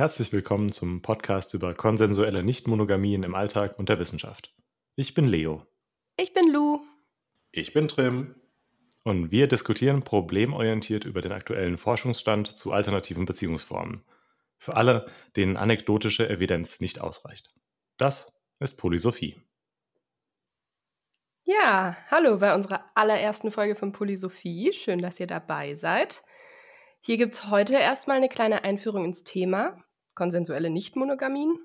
Herzlich willkommen zum Podcast über konsensuelle Nichtmonogamien im Alltag und der Wissenschaft. Ich bin Leo. Ich bin Lou. Ich bin Trim. Und wir diskutieren problemorientiert über den aktuellen Forschungsstand zu alternativen Beziehungsformen. Für alle, denen anekdotische Evidenz nicht ausreicht. Das ist Polysophie. Ja, hallo bei unserer allerersten Folge von Polysophie. Schön, dass ihr dabei seid. Hier gibt es heute erstmal eine kleine Einführung ins Thema, konsensuelle Nichtmonogamien.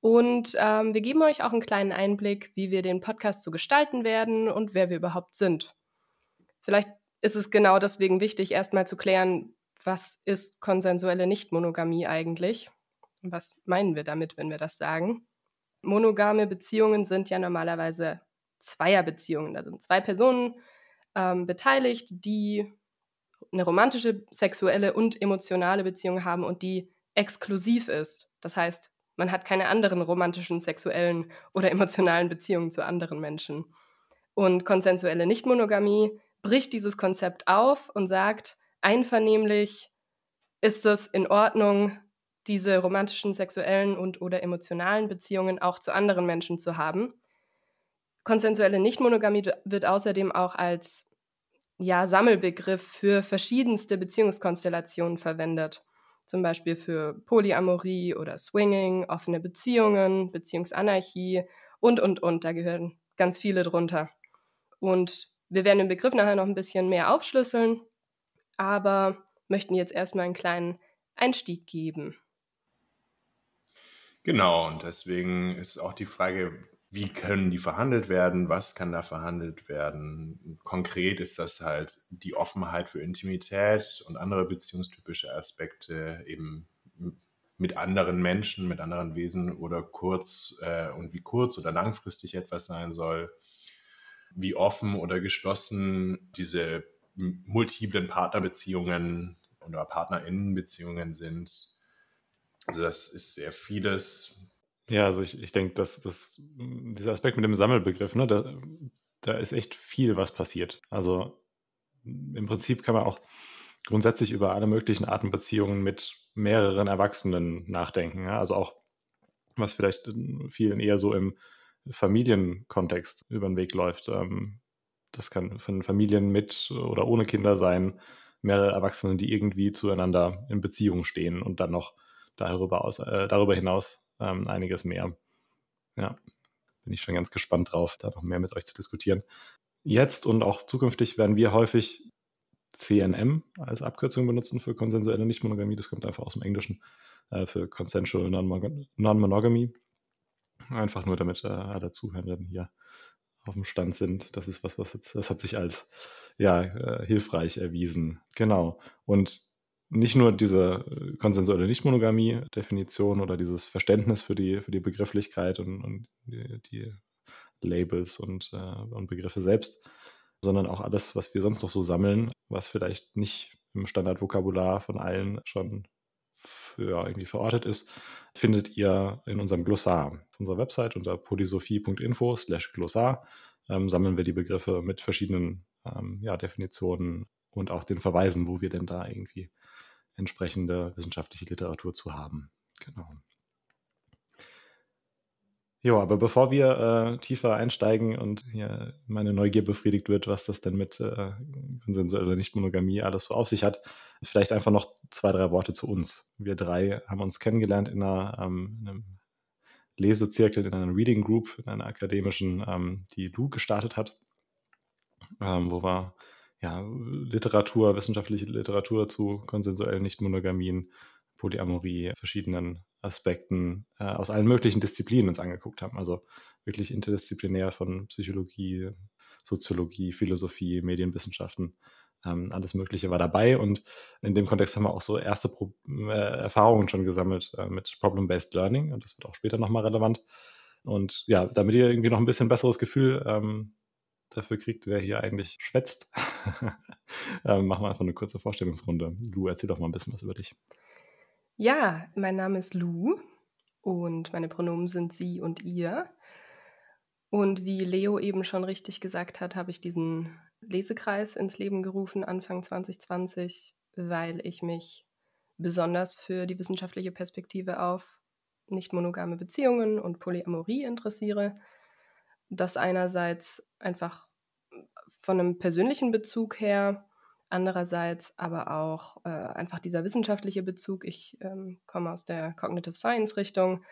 Und ähm, wir geben euch auch einen kleinen Einblick, wie wir den Podcast so gestalten werden und wer wir überhaupt sind. Vielleicht ist es genau deswegen wichtig, erstmal zu klären, was ist konsensuelle Nichtmonogamie eigentlich? Und was meinen wir damit, wenn wir das sagen? Monogame Beziehungen sind ja normalerweise Zweierbeziehungen. Da sind zwei Personen ähm, beteiligt, die eine romantische, sexuelle und emotionale Beziehung haben und die exklusiv ist. Das heißt, man hat keine anderen romantischen, sexuellen oder emotionalen Beziehungen zu anderen Menschen. Und konsensuelle Nichtmonogamie bricht dieses Konzept auf und sagt, einvernehmlich ist es in Ordnung, diese romantischen, sexuellen und oder emotionalen Beziehungen auch zu anderen Menschen zu haben. Konsensuelle Nichtmonogamie wird außerdem auch als ja, Sammelbegriff für verschiedenste Beziehungskonstellationen verwendet. Zum Beispiel für Polyamorie oder Swinging, offene Beziehungen, Beziehungsanarchie und, und, und. Da gehören ganz viele drunter. Und wir werden den Begriff nachher noch ein bisschen mehr aufschlüsseln, aber möchten jetzt erstmal einen kleinen Einstieg geben. Genau, und deswegen ist auch die Frage, wie können die verhandelt werden, was kann da verhandelt werden. Konkret ist das halt die Offenheit für Intimität und andere beziehungstypische Aspekte eben mit anderen Menschen, mit anderen Wesen oder kurz äh, und wie kurz oder langfristig etwas sein soll, wie offen oder geschlossen diese multiplen Partnerbeziehungen oder Partnerinnenbeziehungen sind. Also das ist sehr vieles, ja, also ich, ich denke, dass, dass dieser Aspekt mit dem Sammelbegriff, ne, da, da ist echt viel, was passiert. Also im Prinzip kann man auch grundsätzlich über alle möglichen Arten Beziehungen mit mehreren Erwachsenen nachdenken. Ja? Also auch, was vielleicht vielen eher so im Familienkontext über den Weg läuft. Ähm, das kann von Familien mit oder ohne Kinder sein, mehrere Erwachsene, die irgendwie zueinander in Beziehung stehen und dann noch darüber, aus, äh, darüber hinaus ähm, einiges mehr. Ja, bin ich schon ganz gespannt drauf, da noch mehr mit euch zu diskutieren. Jetzt und auch zukünftig werden wir häufig CNM als Abkürzung benutzen für konsensuelle Nichtmonogamie. Das kommt einfach aus dem Englischen äh, für Consensual Non-Monogamy. Einfach nur, damit äh, alle Zuhörenden hier auf dem Stand sind. Das ist was, was jetzt, das hat sich als ja, äh, hilfreich erwiesen. Genau. Und nicht nur diese konsensuelle Nichtmonogamie-Definition oder dieses Verständnis für die, für die Begrifflichkeit und, und die, die, Labels und, äh, und Begriffe selbst, sondern auch alles, was wir sonst noch so sammeln, was vielleicht nicht im Standardvokabular von allen schon für irgendwie verortet ist, findet ihr in unserem Glossar. Auf unserer Website unter polysophie.info slash Glossar ähm, sammeln wir die Begriffe mit verschiedenen ähm, ja, Definitionen und auch den Verweisen, wo wir denn da irgendwie entsprechende wissenschaftliche Literatur zu haben. Genau. Jo, aber bevor wir äh, tiefer einsteigen und hier meine Neugier befriedigt wird, was das denn mit äh, konsensueller Nichtmonogamie alles so auf sich hat, vielleicht einfach noch zwei, drei Worte zu uns. Wir drei haben uns kennengelernt in, einer, ähm, in einem Lesezirkel, in einer Reading Group, in einer akademischen, ähm, die Lu gestartet hat, ähm, wo wir ja, Literatur, wissenschaftliche Literatur zu konsensuellen Nichtmonogamien, Polyamorie, verschiedenen Aspekten äh, aus allen möglichen Disziplinen uns angeguckt haben. Also wirklich interdisziplinär von Psychologie, Soziologie, Philosophie, Medienwissenschaften, ähm, alles Mögliche war dabei. Und in dem Kontext haben wir auch so erste Pro äh, Erfahrungen schon gesammelt äh, mit Problem-Based Learning. Und das wird auch später nochmal relevant. Und ja, damit ihr irgendwie noch ein bisschen besseres Gefühl ähm, dafür kriegt, wer hier eigentlich schwätzt, ähm, machen wir einfach eine kurze Vorstellungsrunde. Lu, erzähl doch mal ein bisschen was über dich. Ja, mein Name ist Lu und meine Pronomen sind sie und ihr. Und wie Leo eben schon richtig gesagt hat, habe ich diesen Lesekreis ins Leben gerufen Anfang 2020, weil ich mich besonders für die wissenschaftliche Perspektive auf nicht monogame Beziehungen und Polyamorie interessiere. Das einerseits einfach von einem persönlichen Bezug her, andererseits aber auch äh, einfach dieser wissenschaftliche Bezug. Ich ähm, komme aus der Cognitive Science Richtung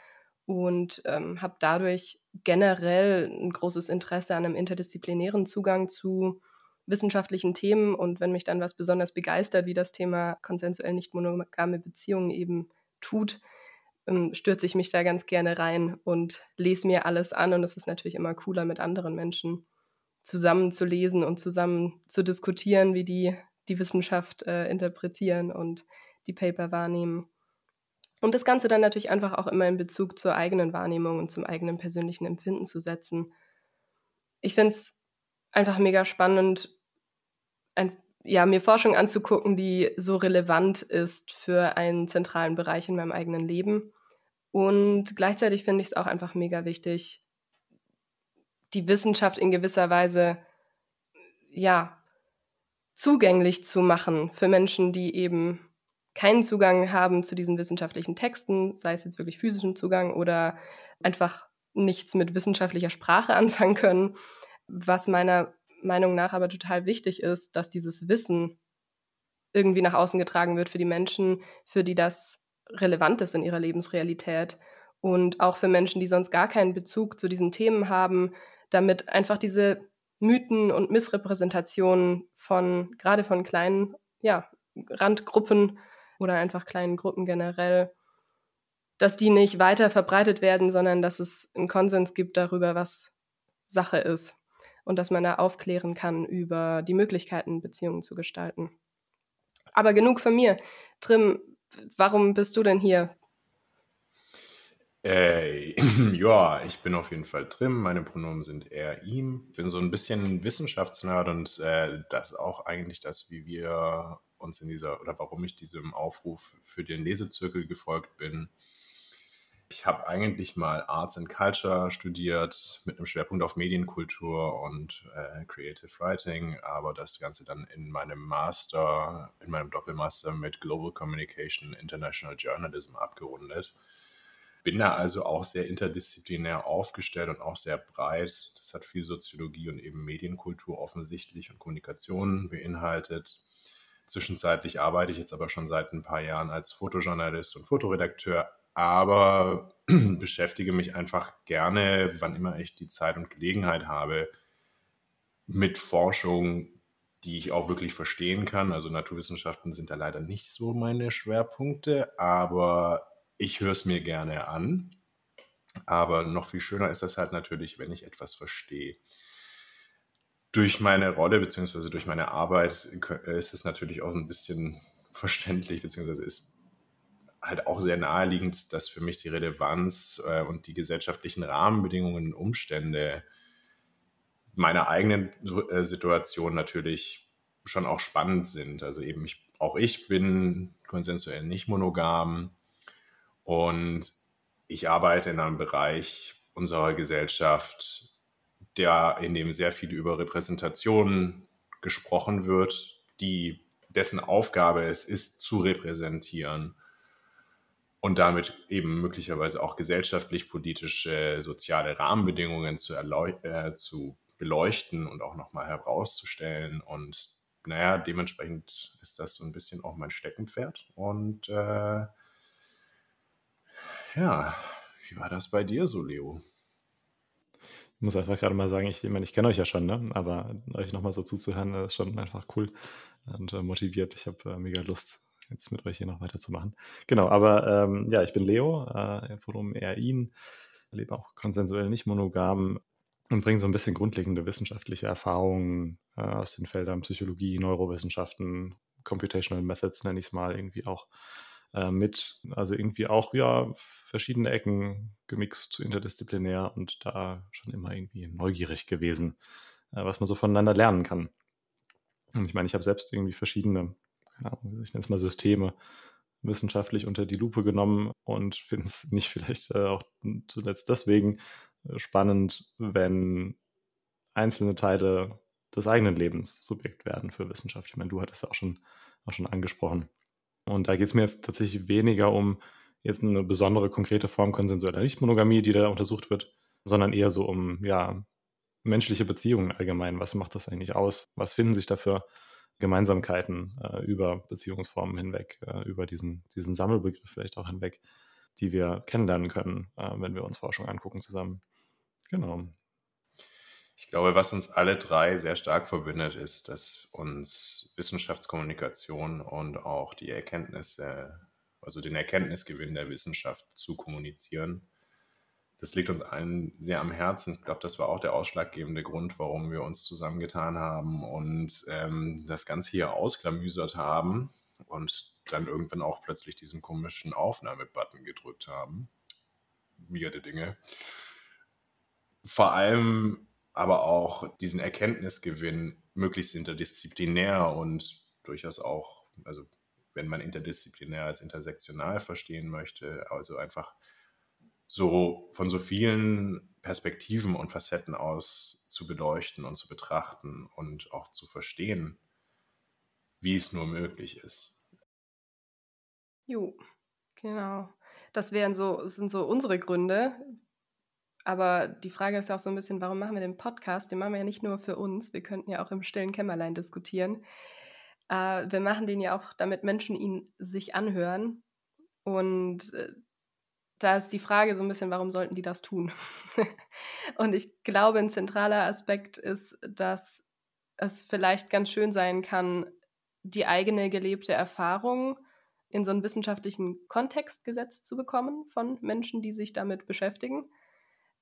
und ähm, habe dadurch generell ein großes Interesse an einem interdisziplinären Zugang zu wissenschaftlichen Themen und wenn mich dann was besonders begeistert, wie das Thema konsensuell nicht monogame Beziehungen eben tut, stürze ich mich da ganz gerne rein und lese mir alles an und es ist natürlich immer cooler mit anderen Menschen zusammen zu lesen und zusammen zu diskutieren, wie die die Wissenschaft äh, interpretieren und die Paper wahrnehmen. Und das Ganze dann natürlich einfach auch immer in Bezug zur eigenen Wahrnehmung und zum eigenen persönlichen Empfinden zu setzen. Ich finde es einfach mega spannend, ein, ja, mir Forschung anzugucken, die so relevant ist für einen zentralen Bereich in meinem eigenen Leben. Und gleichzeitig finde ich es auch einfach mega wichtig, die Wissenschaft in gewisser Weise ja zugänglich zu machen für Menschen, die eben keinen Zugang haben zu diesen wissenschaftlichen Texten, sei es jetzt wirklich physischen Zugang oder einfach nichts mit wissenschaftlicher Sprache anfangen können. Was meiner Meinung nach aber total wichtig ist, dass dieses Wissen irgendwie nach außen getragen wird für die Menschen, für die das relevant ist in ihrer Lebensrealität und auch für Menschen, die sonst gar keinen Bezug zu diesen Themen haben, damit einfach diese Mythen und Missrepräsentationen von gerade von kleinen ja, Randgruppen oder einfach kleinen Gruppen generell, dass die nicht weiter verbreitet werden, sondern dass es einen Konsens gibt darüber, was Sache ist und dass man da aufklären kann über die Möglichkeiten, Beziehungen zu gestalten. Aber genug von mir. Trim, warum bist du denn hier? Äh, ja, ich bin auf jeden Fall Trim. Meine Pronomen sind er, ihm. Ich bin so ein bisschen Wissenschaftsnerd und äh, das auch eigentlich das, wie wir uns in dieser oder warum ich diesem Aufruf für den Lesezirkel gefolgt bin. Ich habe eigentlich mal Arts and Culture studiert mit einem Schwerpunkt auf Medienkultur und äh, Creative Writing, aber das Ganze dann in meinem Master, in meinem Doppelmaster mit Global Communication International Journalism abgerundet. Bin da also auch sehr interdisziplinär aufgestellt und auch sehr breit. Das hat viel Soziologie und eben Medienkultur offensichtlich und Kommunikation beinhaltet. Zwischenzeitlich arbeite ich jetzt aber schon seit ein paar Jahren als Fotojournalist und Fotoredakteur, aber beschäftige mich einfach gerne, wann immer ich die Zeit und Gelegenheit habe, mit Forschung, die ich auch wirklich verstehen kann. Also Naturwissenschaften sind da leider nicht so meine Schwerpunkte, aber ich höre es mir gerne an. Aber noch viel schöner ist das halt natürlich, wenn ich etwas verstehe durch meine Rolle beziehungsweise durch meine Arbeit ist es natürlich auch ein bisschen verständlich, beziehungsweise ist halt auch sehr naheliegend, dass für mich die Relevanz äh, und die gesellschaftlichen Rahmenbedingungen und Umstände meiner eigenen äh, Situation natürlich schon auch spannend sind. Also eben ich, auch ich bin konsensuell nicht monogam und ich arbeite in einem Bereich unserer Gesellschaft, der, in dem sehr viel über Repräsentation gesprochen wird, die, dessen Aufgabe es ist, zu repräsentieren und damit eben möglicherweise auch gesellschaftlich-politische, soziale Rahmenbedingungen zu, äh, zu beleuchten und auch nochmal herauszustellen. Und naja, dementsprechend ist das so ein bisschen auch mein Steckenpferd. Und äh, ja, wie war das bei dir so, Leo? Ich muss einfach gerade mal sagen, ich, ich meine, ich kenne euch ja schon, ne? aber euch nochmal so zuzuhören, ist schon einfach cool und äh, motiviert. Ich habe äh, mega Lust, jetzt mit euch hier noch weiterzumachen. Genau, aber ähm, ja, ich bin Leo, äh, Pronomen er, ihn, lebe auch konsensuell nicht monogam und bringe so ein bisschen grundlegende wissenschaftliche Erfahrungen äh, aus den Feldern Psychologie, Neurowissenschaften, Computational Methods nenne ich es mal irgendwie auch äh, mit. Also irgendwie auch, ja, verschiedene Ecken gemixt, interdisziplinär und da schon immer irgendwie neugierig gewesen, äh, was man so voneinander lernen kann. Und ich meine, ich habe selbst irgendwie verschiedene, keine Ahnung, ich nenne es mal Systeme, wissenschaftlich unter die Lupe genommen und finde es nicht vielleicht äh, auch zuletzt deswegen äh, spannend, wenn einzelne Teile des eigenen Lebens Subjekt werden für Wissenschaft. Ich meine, du hattest ja auch schon, auch schon angesprochen. Und da geht es mir jetzt tatsächlich weniger um jetzt eine besondere konkrete Form konsensueller Nichtmonogamie, die da untersucht wird, sondern eher so um ja, menschliche Beziehungen allgemein. Was macht das eigentlich aus? Was finden sich da für Gemeinsamkeiten äh, über Beziehungsformen hinweg, äh, über diesen, diesen Sammelbegriff vielleicht auch hinweg, die wir kennenlernen können, äh, wenn wir uns Forschung angucken zusammen. Genau. Ich glaube, was uns alle drei sehr stark verbindet, ist, dass uns Wissenschaftskommunikation und auch die Erkenntnisse, also den Erkenntnisgewinn der Wissenschaft zu kommunizieren, das liegt uns allen sehr am Herzen. Ich glaube, das war auch der ausschlaggebende Grund, warum wir uns zusammengetan haben und ähm, das Ganze hier ausklamüsert haben und dann irgendwann auch plötzlich diesen komischen Aufnahmebutton gedrückt haben. Weirde Dinge. Vor allem aber auch diesen Erkenntnisgewinn möglichst interdisziplinär und durchaus auch, also wenn man interdisziplinär als intersektional verstehen möchte, also einfach so von so vielen Perspektiven und Facetten aus zu beleuchten und zu betrachten und auch zu verstehen, wie es nur möglich ist. Jo, genau. Das wären so, sind so unsere Gründe. Aber die Frage ist ja auch so ein bisschen, warum machen wir den Podcast? Den machen wir ja nicht nur für uns. Wir könnten ja auch im stillen Kämmerlein diskutieren. Äh, wir machen den ja auch, damit Menschen ihn sich anhören. Und äh, da ist die Frage so ein bisschen, warum sollten die das tun? und ich glaube, ein zentraler Aspekt ist, dass es vielleicht ganz schön sein kann, die eigene gelebte Erfahrung in so einen wissenschaftlichen Kontext gesetzt zu bekommen von Menschen, die sich damit beschäftigen.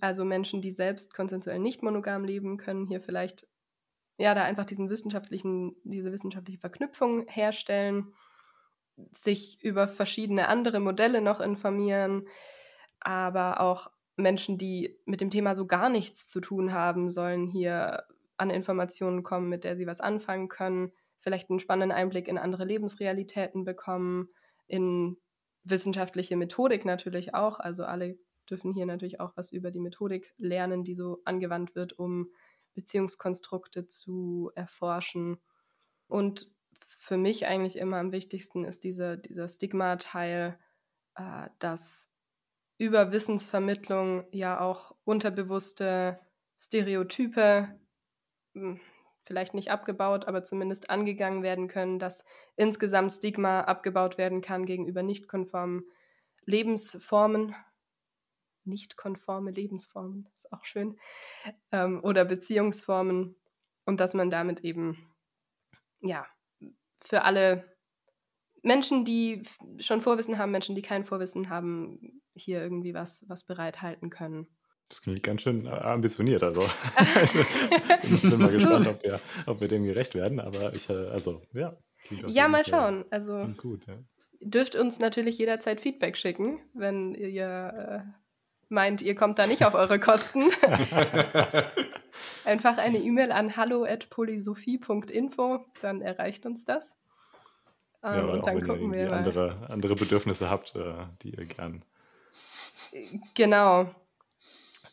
Also Menschen, die selbst konsensuell nicht monogam leben, können hier vielleicht ja da einfach diesen wissenschaftlichen, diese wissenschaftliche Verknüpfung herstellen sich über verschiedene andere Modelle noch informieren, aber auch Menschen, die mit dem Thema so gar nichts zu tun haben, sollen hier an Informationen kommen, mit der sie was anfangen können, vielleicht einen spannenden Einblick in andere Lebensrealitäten bekommen, in wissenschaftliche Methodik natürlich auch. Also alle dürfen hier natürlich auch was über die Methodik lernen, die so angewandt wird, um Beziehungskonstrukte zu erforschen. Und für mich eigentlich immer am wichtigsten ist diese, dieser Stigma-Teil, äh, dass über Wissensvermittlung ja auch unterbewusste Stereotype hm, vielleicht nicht abgebaut, aber zumindest angegangen werden können, dass insgesamt Stigma abgebaut werden kann gegenüber nicht konformen Lebensformen. Nicht konforme Lebensformen, ist auch schön. Ähm, oder Beziehungsformen. Und dass man damit eben, ja, für alle Menschen, die schon Vorwissen haben, Menschen, die kein Vorwissen haben, hier irgendwie was, was bereithalten können. Das klingt ganz schön äh, ambitioniert. Also ich bin mal gespannt, ob wir, ob wir dem gerecht werden. Aber ich, äh, also ja. Ja, mal schauen. Also gut, ja. dürft uns natürlich jederzeit Feedback schicken, wenn ihr äh, meint, ihr kommt da nicht auf eure Kosten. Einfach eine E-Mail an hallo@polysophie.info, dann erreicht uns das. Ähm, ja, und dann gucken wir mal. Andere, andere Bedürfnisse habt, äh, die ihr gern. Genau.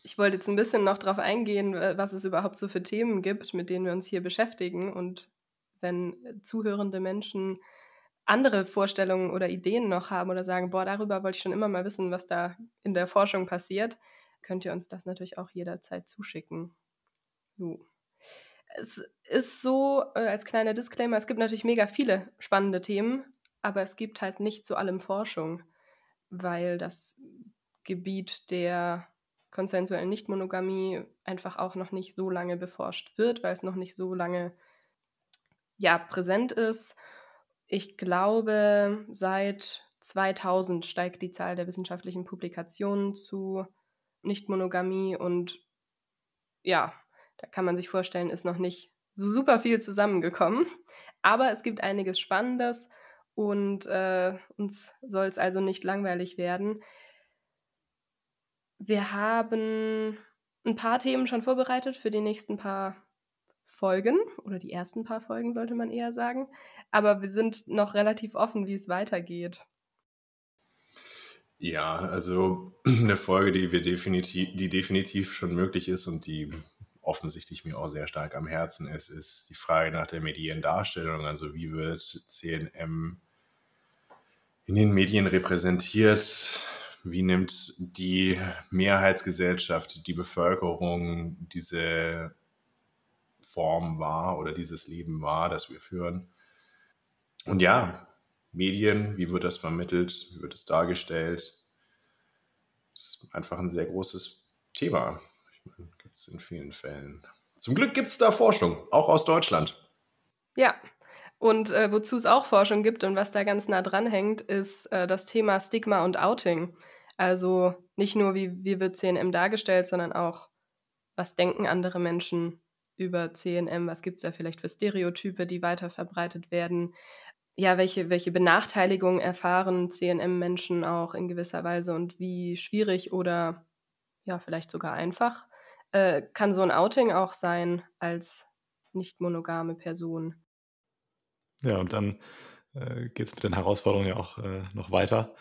Ich wollte jetzt ein bisschen noch darauf eingehen, was es überhaupt so für Themen gibt, mit denen wir uns hier beschäftigen. Und wenn zuhörende Menschen andere Vorstellungen oder Ideen noch haben oder sagen, boah, darüber wollte ich schon immer mal wissen, was da in der Forschung passiert, könnt ihr uns das natürlich auch jederzeit zuschicken. So. Es ist so, äh, als kleiner Disclaimer, es gibt natürlich mega viele spannende Themen, aber es gibt halt nicht zu allem Forschung, weil das Gebiet der konsensuellen Nichtmonogamie einfach auch noch nicht so lange beforscht wird, weil es noch nicht so lange ja, präsent ist. Ich glaube, seit 2000 steigt die Zahl der wissenschaftlichen Publikationen zu Nichtmonogamie und ja, da kann man sich vorstellen, ist noch nicht so super viel zusammengekommen. Aber es gibt einiges Spannendes und äh, uns soll es also nicht langweilig werden. Wir haben ein paar Themen schon vorbereitet für die nächsten paar Folgen oder die ersten paar Folgen sollte man eher sagen. Aber wir sind noch relativ offen, wie es weitergeht. Ja, also eine Folge, die wir definitiv, die definitiv schon möglich ist und die offensichtlich mir auch sehr stark am Herzen ist, ist die Frage nach der Mediendarstellung. Also wie wird CNM in den Medien repräsentiert? Wie nimmt die Mehrheitsgesellschaft, die Bevölkerung diese Form wahr oder dieses Leben wahr, das wir führen? Und ja, Medien, wie wird das vermittelt, wie wird es dargestellt? Das ist einfach ein sehr großes Thema. Gibt es in vielen Fällen. Zum Glück gibt es da Forschung, auch aus Deutschland. Ja, und äh, wozu es auch Forschung gibt und was da ganz nah dran hängt, ist äh, das Thema Stigma und Outing. Also nicht nur, wie, wie wird CNM dargestellt, sondern auch, was denken andere Menschen über CNM, was gibt es da vielleicht für Stereotype, die weiter verbreitet werden. Ja, welche, welche Benachteiligungen erfahren CNM-Menschen auch in gewisser Weise und wie schwierig oder ja, vielleicht sogar einfach äh, kann so ein Outing auch sein als nicht monogame Person. Ja, und dann äh, geht es mit den Herausforderungen ja auch äh, noch weiter,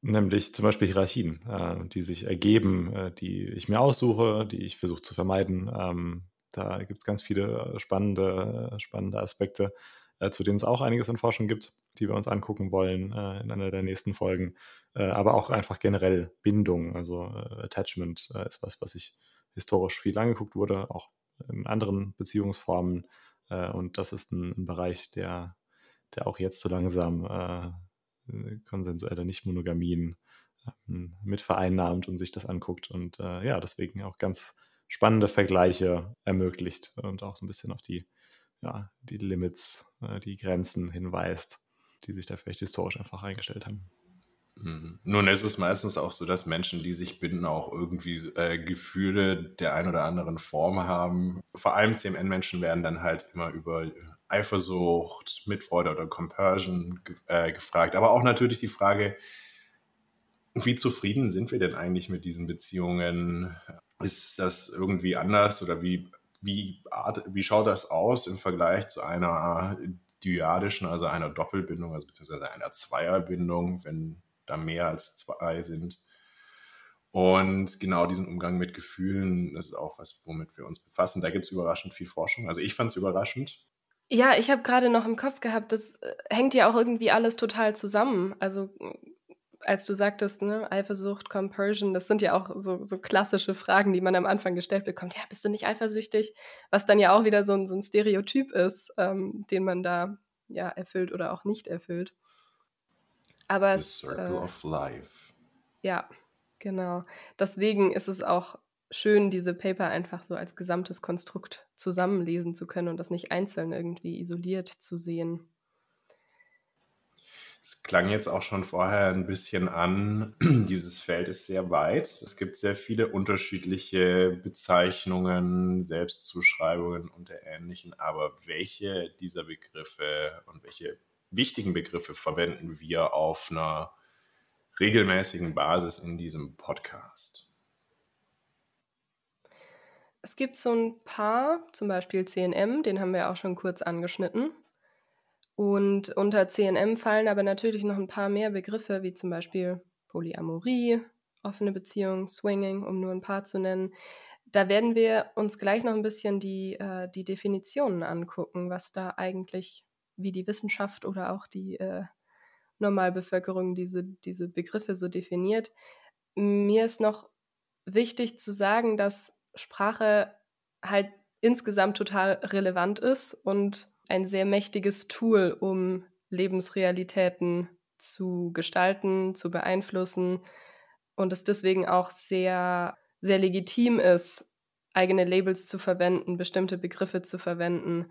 nämlich zum Beispiel Hierarchien, äh, die sich ergeben, äh, die ich mir aussuche, die ich versuche zu vermeiden. Ähm, da gibt es ganz viele spannende, spannende Aspekte, äh, zu denen es auch einiges an Forschung gibt, die wir uns angucken wollen äh, in einer der nächsten Folgen. aber auch einfach generell Bindung, also Attachment ist was, was ich historisch viel angeguckt wurde, auch in anderen Beziehungsformen äh, und das ist ein, ein, Bereich, der, der auch jetzt so langsam äh, konsensuelle Nichtmonogamien ähm, mit vereinnahmt und sich das anguckt und äh, ja, deswegen auch ganz spannende Vergleiche ermöglicht und auch so ein bisschen auf die, ja, die Limits, äh, die Grenzen hinweist, die sich da vielleicht historisch einfach eingestellt haben. Mhm. Nun ist es meistens auch so, dass Menschen, die sich binden, auch irgendwie äh, Gefühle der ein oder anderen Form haben. Vor allem CMN-Menschen werden dann halt immer über Eifersucht, Mitfreude oder Compersion äh, gefragt. Aber auch natürlich die Frage, wie zufrieden sind wir denn eigentlich mit diesen Beziehungen? Ist das irgendwie anders oder wie, wie, wie schaut das aus im Vergleich zu einer dyadischen, also einer Doppelbindung, also beziehungsweise einer Zweierbindung, wenn da mehr als zwei sind. Und genau diesen Umgang mit Gefühlen, das ist auch was, womit wir uns befassen. Da gibt es überraschend viel Forschung. Also ich fand es überraschend. Ja, ich habe gerade noch im Kopf gehabt, das äh, hängt ja auch irgendwie alles total zusammen. Also als du sagtest, ne, Eifersucht, Compersion, das sind ja auch so, so klassische Fragen, die man am Anfang gestellt bekommt. Ja, bist du nicht eifersüchtig? Was dann ja auch wieder so ein, so ein Stereotyp ist, ähm, den man da ja erfüllt oder auch nicht erfüllt. Aber The es, Circle äh, of Life. Ja, genau. Deswegen ist es auch schön, diese Paper einfach so als gesamtes Konstrukt zusammenlesen zu können und das nicht einzeln irgendwie isoliert zu sehen. Es klang jetzt auch schon vorher ein bisschen an, dieses Feld ist sehr weit. Es gibt sehr viele unterschiedliche Bezeichnungen, Selbstzuschreibungen und derähnlichen. Aber welche dieser Begriffe und welche wichtigen Begriffe verwenden wir auf einer regelmäßigen Basis in diesem Podcast? Es gibt so ein paar, zum Beispiel CNM, den haben wir auch schon kurz angeschnitten. Und unter CNM fallen aber natürlich noch ein paar mehr Begriffe, wie zum Beispiel Polyamorie, offene Beziehung, Swinging, um nur ein paar zu nennen. Da werden wir uns gleich noch ein bisschen die, äh, die Definitionen angucken, was da eigentlich wie die Wissenschaft oder auch die äh, Normalbevölkerung diese, diese Begriffe so definiert. Mir ist noch wichtig zu sagen, dass Sprache halt insgesamt total relevant ist und ein sehr mächtiges Tool, um Lebensrealitäten zu gestalten, zu beeinflussen und es deswegen auch sehr, sehr legitim ist, eigene Labels zu verwenden, bestimmte Begriffe zu verwenden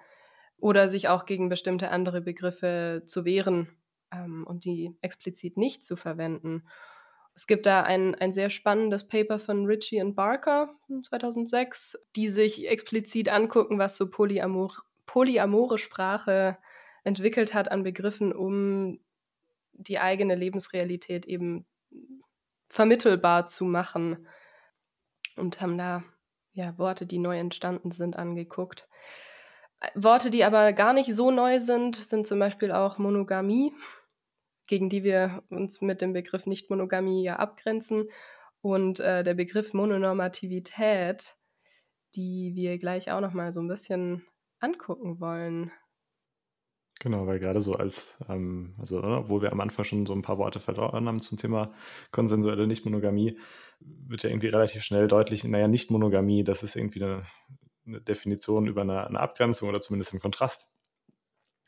oder sich auch gegen bestimmte andere Begriffe zu wehren ähm, und die explizit nicht zu verwenden. Es gibt da ein, ein sehr spannendes Paper von Ritchie und Barker 2006, die sich explizit angucken, was so Polyamor polyamore Sprache entwickelt hat an Begriffen, um die eigene Lebensrealität eben vermittelbar zu machen. Und haben da ja, Worte, die neu entstanden sind, angeguckt. Worte, die aber gar nicht so neu sind, sind zum Beispiel auch Monogamie, gegen die wir uns mit dem Begriff Nicht-Monogamie ja abgrenzen. Und äh, der Begriff Mononormativität, die wir gleich auch noch mal so ein bisschen angucken wollen. Genau, weil gerade so als, ähm, also ne, obwohl wir am Anfang schon so ein paar Worte verloren haben zum Thema konsensuelle Nichtmonogamie, wird ja irgendwie relativ schnell deutlich, naja, Nichtmonogamie, das ist irgendwie eine, eine Definition über eine, eine, Abgrenzung oder zumindest im Kontrast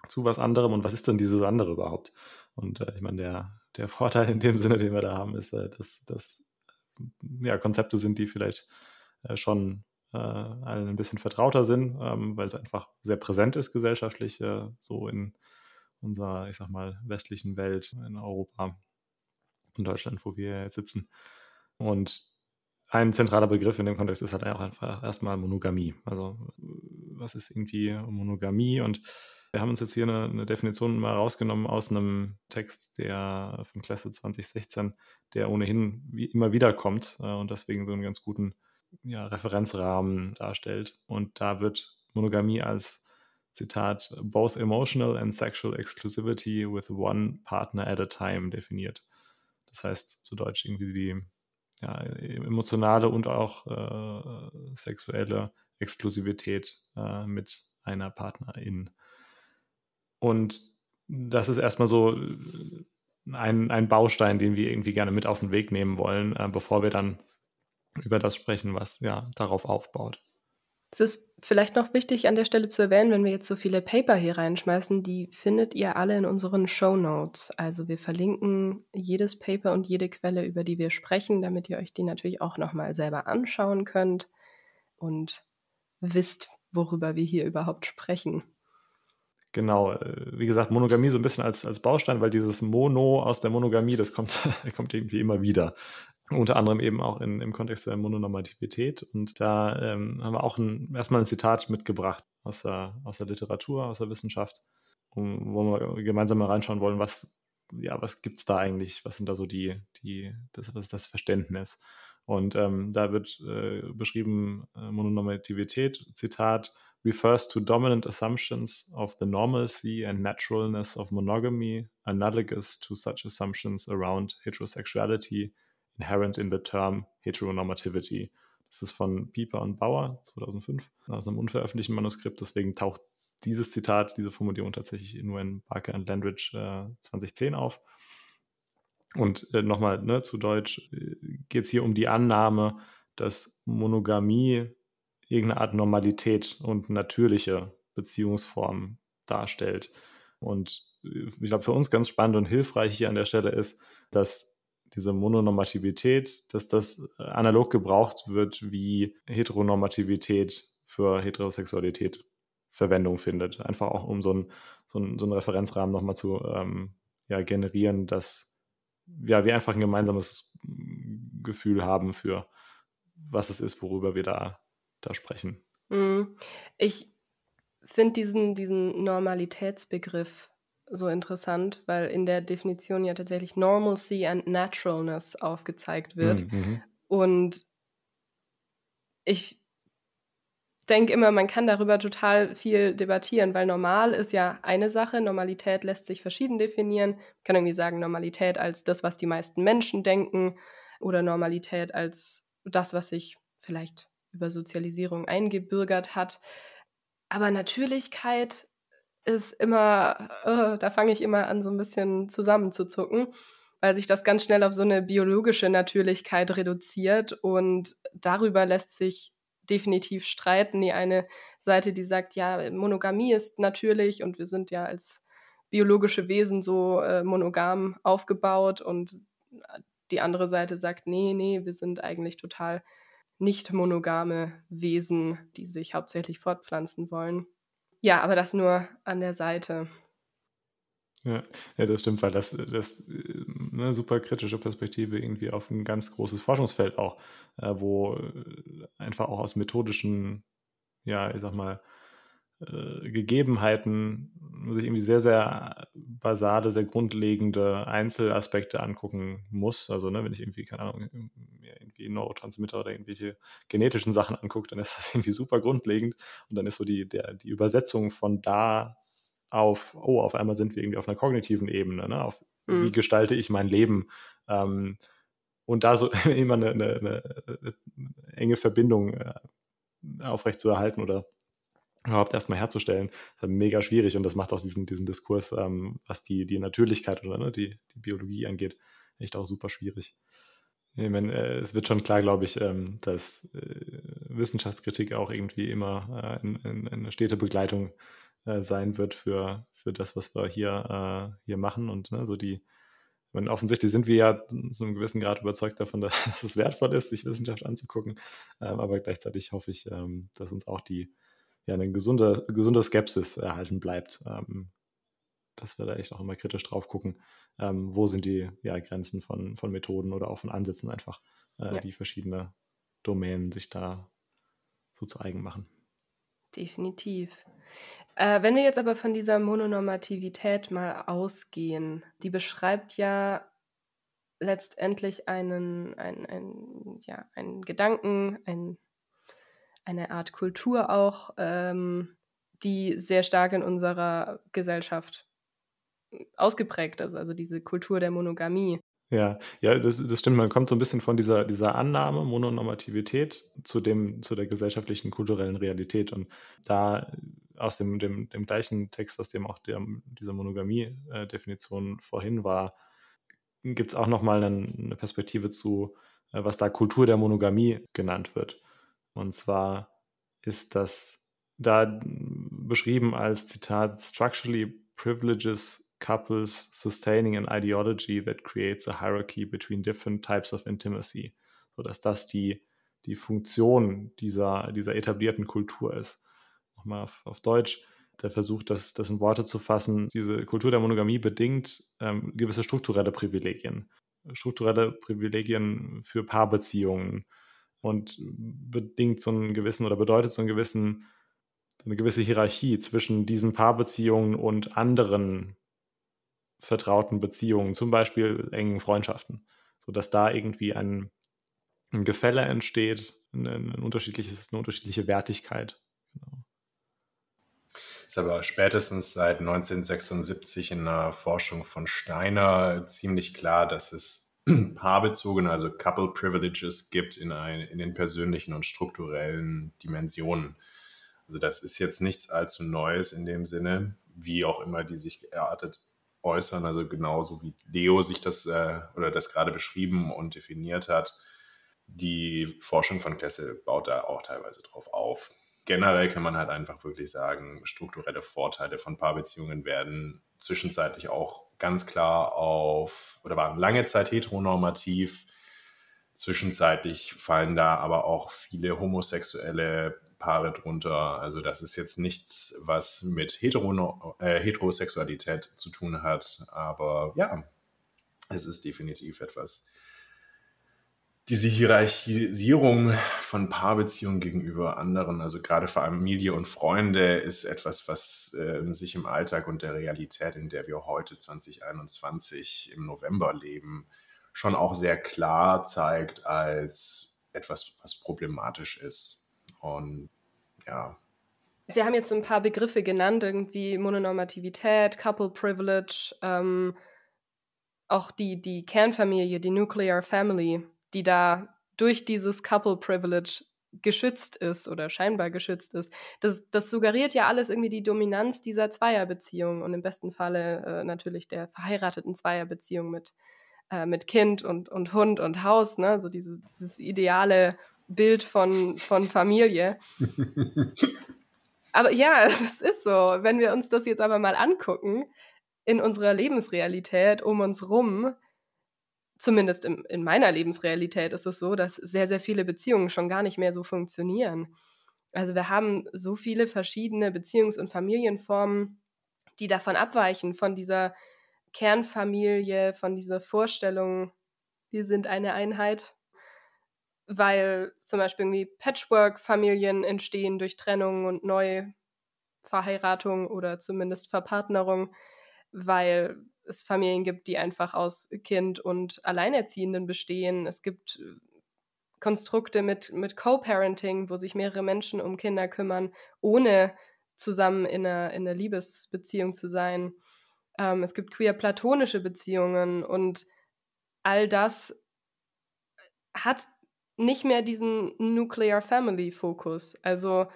zu was anderem. Und was ist denn dieses andere überhaupt? Und äh, ich meine, der, der Vorteil in dem Sinne, den wir da haben, ist, äh, dass das ja, Konzepte sind, die vielleicht äh, schon äh, allen ein bisschen vertrauter sind, ähm, weil es einfach sehr präsent ist gesellschaftlich, äh, so in unserer, ich sag mal, westlichen Welt, in Europa in Deutschland, wo wir jetzt sitzen. Und ein zentraler Begriff in dem Kontext ist halt auch einfach erstmal Monogamie. Also was ist irgendwie Monogamie? Und wir haben uns jetzt hier eine, eine, Definition mal rausgenommen aus einem Text, der von Klasse 2016, der ohnehin wie immer wieder kommt äh, und deswegen so einen ganz guten ja, Referenzrahmen darstellt. Und da wird Monogamie als Zitat both emotional and sexual exclusivity with one partner at a time definiert. Das heißt zu Deutsch irgendwie die ja, emotionale und auch äh, sexuelle Exklusivität äh, mit einer Partnerin. Und das ist erstmal so ein, ein Baustein, den wir irgendwie gerne mit auf den Weg nehmen wollen, äh, bevor wir dann über das sprechen, was ja darauf aufbaut. Es ist vielleicht noch wichtig an der Stelle zu erwähnen, wenn wir jetzt so viele Paper hier reinschmeißen, die findet ihr alle in unseren Show Notes. Also wir verlinken jedes Paper und jede Quelle, über die wir sprechen, damit ihr euch die natürlich auch nochmal selber anschauen könnt und wisst, worüber wir hier überhaupt sprechen. Genau, äh, wie gesagt, Monogamie so ein bisschen als, als Baustein, weil dieses Mono aus der Monogamie, das kommt, kommt irgendwie immer wieder unter anderem eben auch in, im Kontext der Mononormativität. Und da ähm, haben wir auch ein, erstmal ein Zitat mitgebracht aus der, aus der Literatur, aus der Wissenschaft, um, wo wir gemeinsam mal reinschauen wollen, was, ja, was gibt es da eigentlich, was sind da so die, die, das, was ist das Verständnis? Und ähm, da wird äh, beschrieben, äh, Mononormativität, Zitat, refers to dominant assumptions of the normalcy and naturalness of monogamy, analogous to such assumptions around heterosexuality Inherent in the Term Heteronormativity. Das ist von Pieper und Bauer 2005 aus einem unveröffentlichten Manuskript. Deswegen taucht dieses Zitat, diese Formulierung tatsächlich nur in Barker und Landridge äh, 2010 auf. Und äh, nochmal ne, zu Deutsch äh, geht es hier um die Annahme, dass Monogamie irgendeine Art Normalität und natürliche Beziehungsform darstellt. Und äh, ich glaube, für uns ganz spannend und hilfreich hier an der Stelle ist, dass diese Mononormativität, dass das äh, analog gebraucht wird, wie Heteronormativität für Heterosexualität Verwendung findet. Einfach auch um so einen, so einen, so einen Referenzrahmen nochmal zu ähm, ja, generieren, dass ja, wir einfach ein gemeinsames Gefühl haben für was es ist, worüber wir da, da sprechen. Mhm. Ich finde diesen, diesen Normalitätsbegriff so interessant, weil in der Definition ja tatsächlich Normalcy and Naturalness aufgezeigt wird. Mhm, mhm. Und ich denke immer, man kann darüber total viel debattieren, weil normal ist ja eine Sache, Normalität lässt sich verschieden definieren. Man kann irgendwie sagen, Normalität als das, was die meisten Menschen denken oder Normalität als das, was sich vielleicht über Sozialisierung eingebürgert hat. Aber Natürlichkeit ist immer, äh, da fange ich immer an, so ein bisschen zusammenzuzucken, weil sich das ganz schnell auf so eine biologische Natürlichkeit reduziert und darüber lässt sich definitiv streiten. Die eine Seite, die sagt, ja, Monogamie ist natürlich und wir sind ja als biologische Wesen so äh, monogam aufgebaut und die andere Seite sagt, nee, nee, wir sind eigentlich total nicht monogame Wesen, die sich hauptsächlich fortpflanzen wollen. Ja, aber das nur an der Seite. Ja, ja das stimmt, weil das, das eine super kritische Perspektive irgendwie auf ein ganz großes Forschungsfeld auch, äh, wo äh, einfach auch aus methodischen, ja, ich sag mal, äh, Gegebenheiten sich irgendwie sehr, sehr basale, sehr grundlegende Einzelaspekte angucken muss. Also, ne, wenn ich irgendwie, keine Ahnung, irgendwie Neurotransmitter oder irgendwelche genetischen Sachen angucke, dann ist das irgendwie super grundlegend. Und dann ist so die, der, die Übersetzung von da auf, oh, auf einmal sind wir irgendwie auf einer kognitiven Ebene, ne? auf mhm. wie gestalte ich mein Leben. Ähm, und da so immer eine, eine, eine, enge Verbindung äh, aufrechtzuerhalten oder überhaupt erstmal herzustellen, mega schwierig und das macht auch diesen, diesen Diskurs, ähm, was die, die Natürlichkeit oder ne, die, die Biologie angeht, echt auch super schwierig. Ich meine, äh, es wird schon klar, glaube ich, ähm, dass äh, Wissenschaftskritik auch irgendwie immer äh, in, in, in eine stete Begleitung äh, sein wird für, für das, was wir hier, äh, hier machen. Und ne, so die, meine, offensichtlich sind wir ja zu einem gewissen Grad überzeugt davon, dass, dass es wertvoll ist, sich Wissenschaft anzugucken. Ähm, aber gleichzeitig hoffe ich, ähm, dass uns auch die ja, eine gesunde, gesunde Skepsis erhalten bleibt. Ähm, dass wir da echt auch immer kritisch drauf gucken, ähm, wo sind die ja, Grenzen von, von Methoden oder auch von Ansätzen einfach, äh, ja. die verschiedene Domänen sich da so zu eigen machen. Definitiv. Äh, wenn wir jetzt aber von dieser Mononormativität mal ausgehen, die beschreibt ja letztendlich einen, einen, einen, ja, einen Gedanken, ein, eine Art Kultur auch, ähm, die sehr stark in unserer Gesellschaft ausgeprägt ist, also diese Kultur der Monogamie. Ja, ja, das, das stimmt. Man kommt so ein bisschen von dieser, dieser Annahme, Mononormativität, zu, dem, zu der gesellschaftlichen, kulturellen Realität. Und da aus dem, dem, dem gleichen Text, aus dem auch der, diese Monogamie-Definition vorhin war, gibt es auch nochmal eine, eine Perspektive zu, äh, was da Kultur der Monogamie genannt wird. Und zwar ist das da beschrieben als Zitat structurally privileges couples sustaining an ideology that creates a hierarchy between different types of intimacy, sodass das die, die Funktion dieser, dieser etablierten Kultur ist. Nochmal auf, auf Deutsch, der Versuch, das, das in Worte zu fassen, diese Kultur der Monogamie bedingt ähm, gewisse strukturelle Privilegien. Strukturelle Privilegien für Paarbeziehungen und bedingt so einen gewissen oder bedeutet so einen gewissen, eine gewisse Hierarchie zwischen diesen Paarbeziehungen und anderen vertrauten Beziehungen, zum Beispiel engen Freundschaften, sodass da irgendwie ein, ein Gefälle entsteht, ein, ein unterschiedliches, eine unterschiedliche Wertigkeit. Genau. Ist aber spätestens seit 1976 in der Forschung von Steiner ziemlich klar, dass es paarbezogene, also Couple Privileges gibt in, ein, in den persönlichen und strukturellen Dimensionen. Also das ist jetzt nichts allzu Neues in dem Sinne, wie auch immer die sich geartet äußern, also genauso wie Leo sich das äh, oder das gerade beschrieben und definiert hat. Die Forschung von Klesse baut da auch teilweise drauf auf. Generell kann man halt einfach wirklich sagen, strukturelle Vorteile von Paarbeziehungen werden zwischenzeitlich auch ganz klar auf oder waren lange Zeit heteronormativ. Zwischenzeitlich fallen da aber auch viele homosexuelle Paare drunter. Also das ist jetzt nichts, was mit Hetero äh, Heterosexualität zu tun hat. Aber ja, es ist definitiv etwas. Diese Hierarchisierung von Paarbeziehungen gegenüber anderen, also gerade Familie und Freunde, ist etwas, was äh, sich im Alltag und der Realität, in der wir heute 2021 im November leben, schon auch sehr klar zeigt als etwas, was problematisch ist. Und ja. Wir haben jetzt ein paar Begriffe genannt, irgendwie Mononormativität, Couple Privilege, ähm, auch die, die Kernfamilie, die Nuclear Family, die da durch dieses Couple Privilege geschützt ist oder scheinbar geschützt ist. Das, das suggeriert ja alles irgendwie die Dominanz dieser Zweierbeziehung und im besten Falle äh, natürlich der verheirateten Zweierbeziehung mit, äh, mit Kind und, und Hund und Haus, ne? so diese, dieses ideale Bild von, von Familie. aber ja, es ist so. Wenn wir uns das jetzt aber mal angucken, in unserer Lebensrealität um uns rum, zumindest in, in meiner Lebensrealität ist es so, dass sehr, sehr viele Beziehungen schon gar nicht mehr so funktionieren. Also wir haben so viele verschiedene Beziehungs- und Familienformen, die davon abweichen, von dieser Kernfamilie, von dieser Vorstellung, wir sind eine Einheit, weil zum Beispiel irgendwie Patchwork-Familien entstehen durch Trennung und Neuverheiratung oder zumindest Verpartnerung, weil es Familien gibt, die einfach aus Kind und Alleinerziehenden bestehen. Es gibt äh, Konstrukte mit, mit Co-Parenting, wo sich mehrere Menschen um Kinder kümmern, ohne zusammen in einer, in einer Liebesbeziehung zu sein. Ähm, es gibt queer-platonische Beziehungen und all das hat nicht mehr diesen Nuclear Family Fokus. Also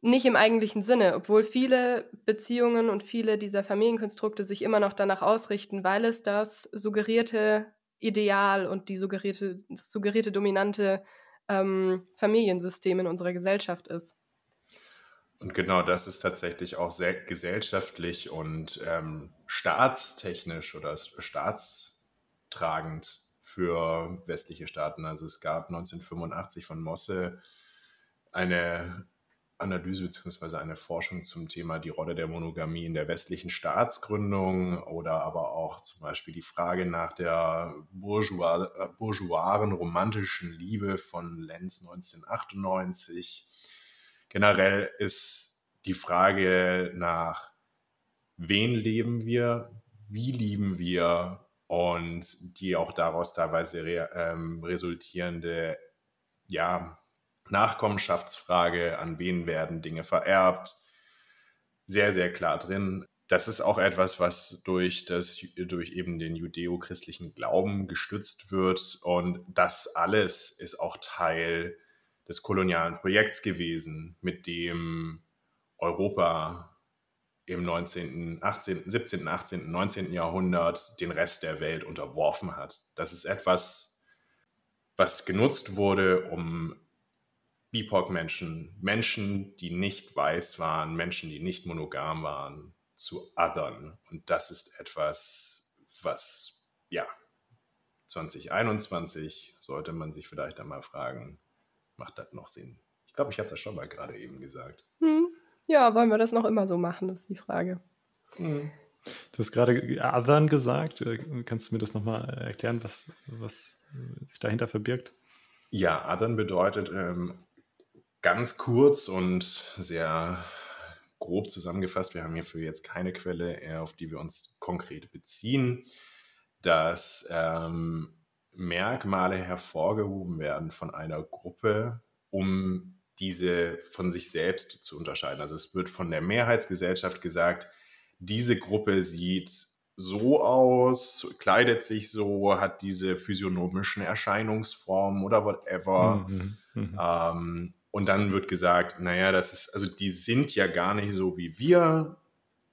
nicht im eigentlichen Sinne, obwohl viele Beziehungen und viele dieser Familienkonstrukte sich immer noch danach ausrichten, weil es das suggerierte Ideal und die suggerierte, suggerierte dominante ähm, Familiensystem in unserer Gesellschaft ist. Und genau das ist tatsächlich auch sehr gesellschaftlich und ähm, staatstechnisch oder staatstragend für westliche Staaten. Also es gab 1985 von Mosse eine Analyse bzw. eine Forschung zum Thema die Rolle der Monogamie in der westlichen Staatsgründung oder aber auch zum Beispiel die Frage nach der bourgeois, äh, bourgeoisen romantischen Liebe von Lenz 1998. Generell ist die Frage nach, wen leben wir, wie lieben wir und die auch daraus teilweise re, ähm, resultierende ja, Nachkommenschaftsfrage, an wen werden Dinge vererbt, sehr, sehr klar drin. Das ist auch etwas, was durch, das, durch eben den judeo-christlichen Glauben gestützt wird. Und das alles ist auch Teil des kolonialen Projekts gewesen, mit dem Europa im 19., 18., 17., 18., 19. Jahrhundert den Rest der Welt unterworfen hat. Das ist etwas, was genutzt wurde, um BIPOC-Menschen, Menschen, die nicht weiß waren, Menschen, die nicht monogam waren, zu othern. Und das ist etwas, was, ja, 2021 sollte man sich vielleicht einmal fragen, macht das noch Sinn? Ich glaube, ich habe das schon mal gerade eben gesagt. Hm. Ja, wollen wir das noch immer so machen, ist die Frage. Hm. Du hast gerade othern gesagt. Äh, kannst du mir das nochmal erklären, was, was sich dahinter verbirgt? Ja, othern bedeutet ähm, ganz kurz und sehr grob zusammengefasst, wir haben hierfür jetzt keine Quelle, auf die wir uns konkret beziehen, dass ähm, Merkmale hervorgehoben werden von einer Gruppe, um diese von sich selbst zu unterscheiden. Also es wird von der Mehrheitsgesellschaft gesagt, diese Gruppe sieht so aus, kleidet sich so, hat diese physiognomischen Erscheinungsformen oder whatever. Mhm, mhm. Ähm, und dann wird gesagt, naja, das ist, also die sind ja gar nicht so wie wir,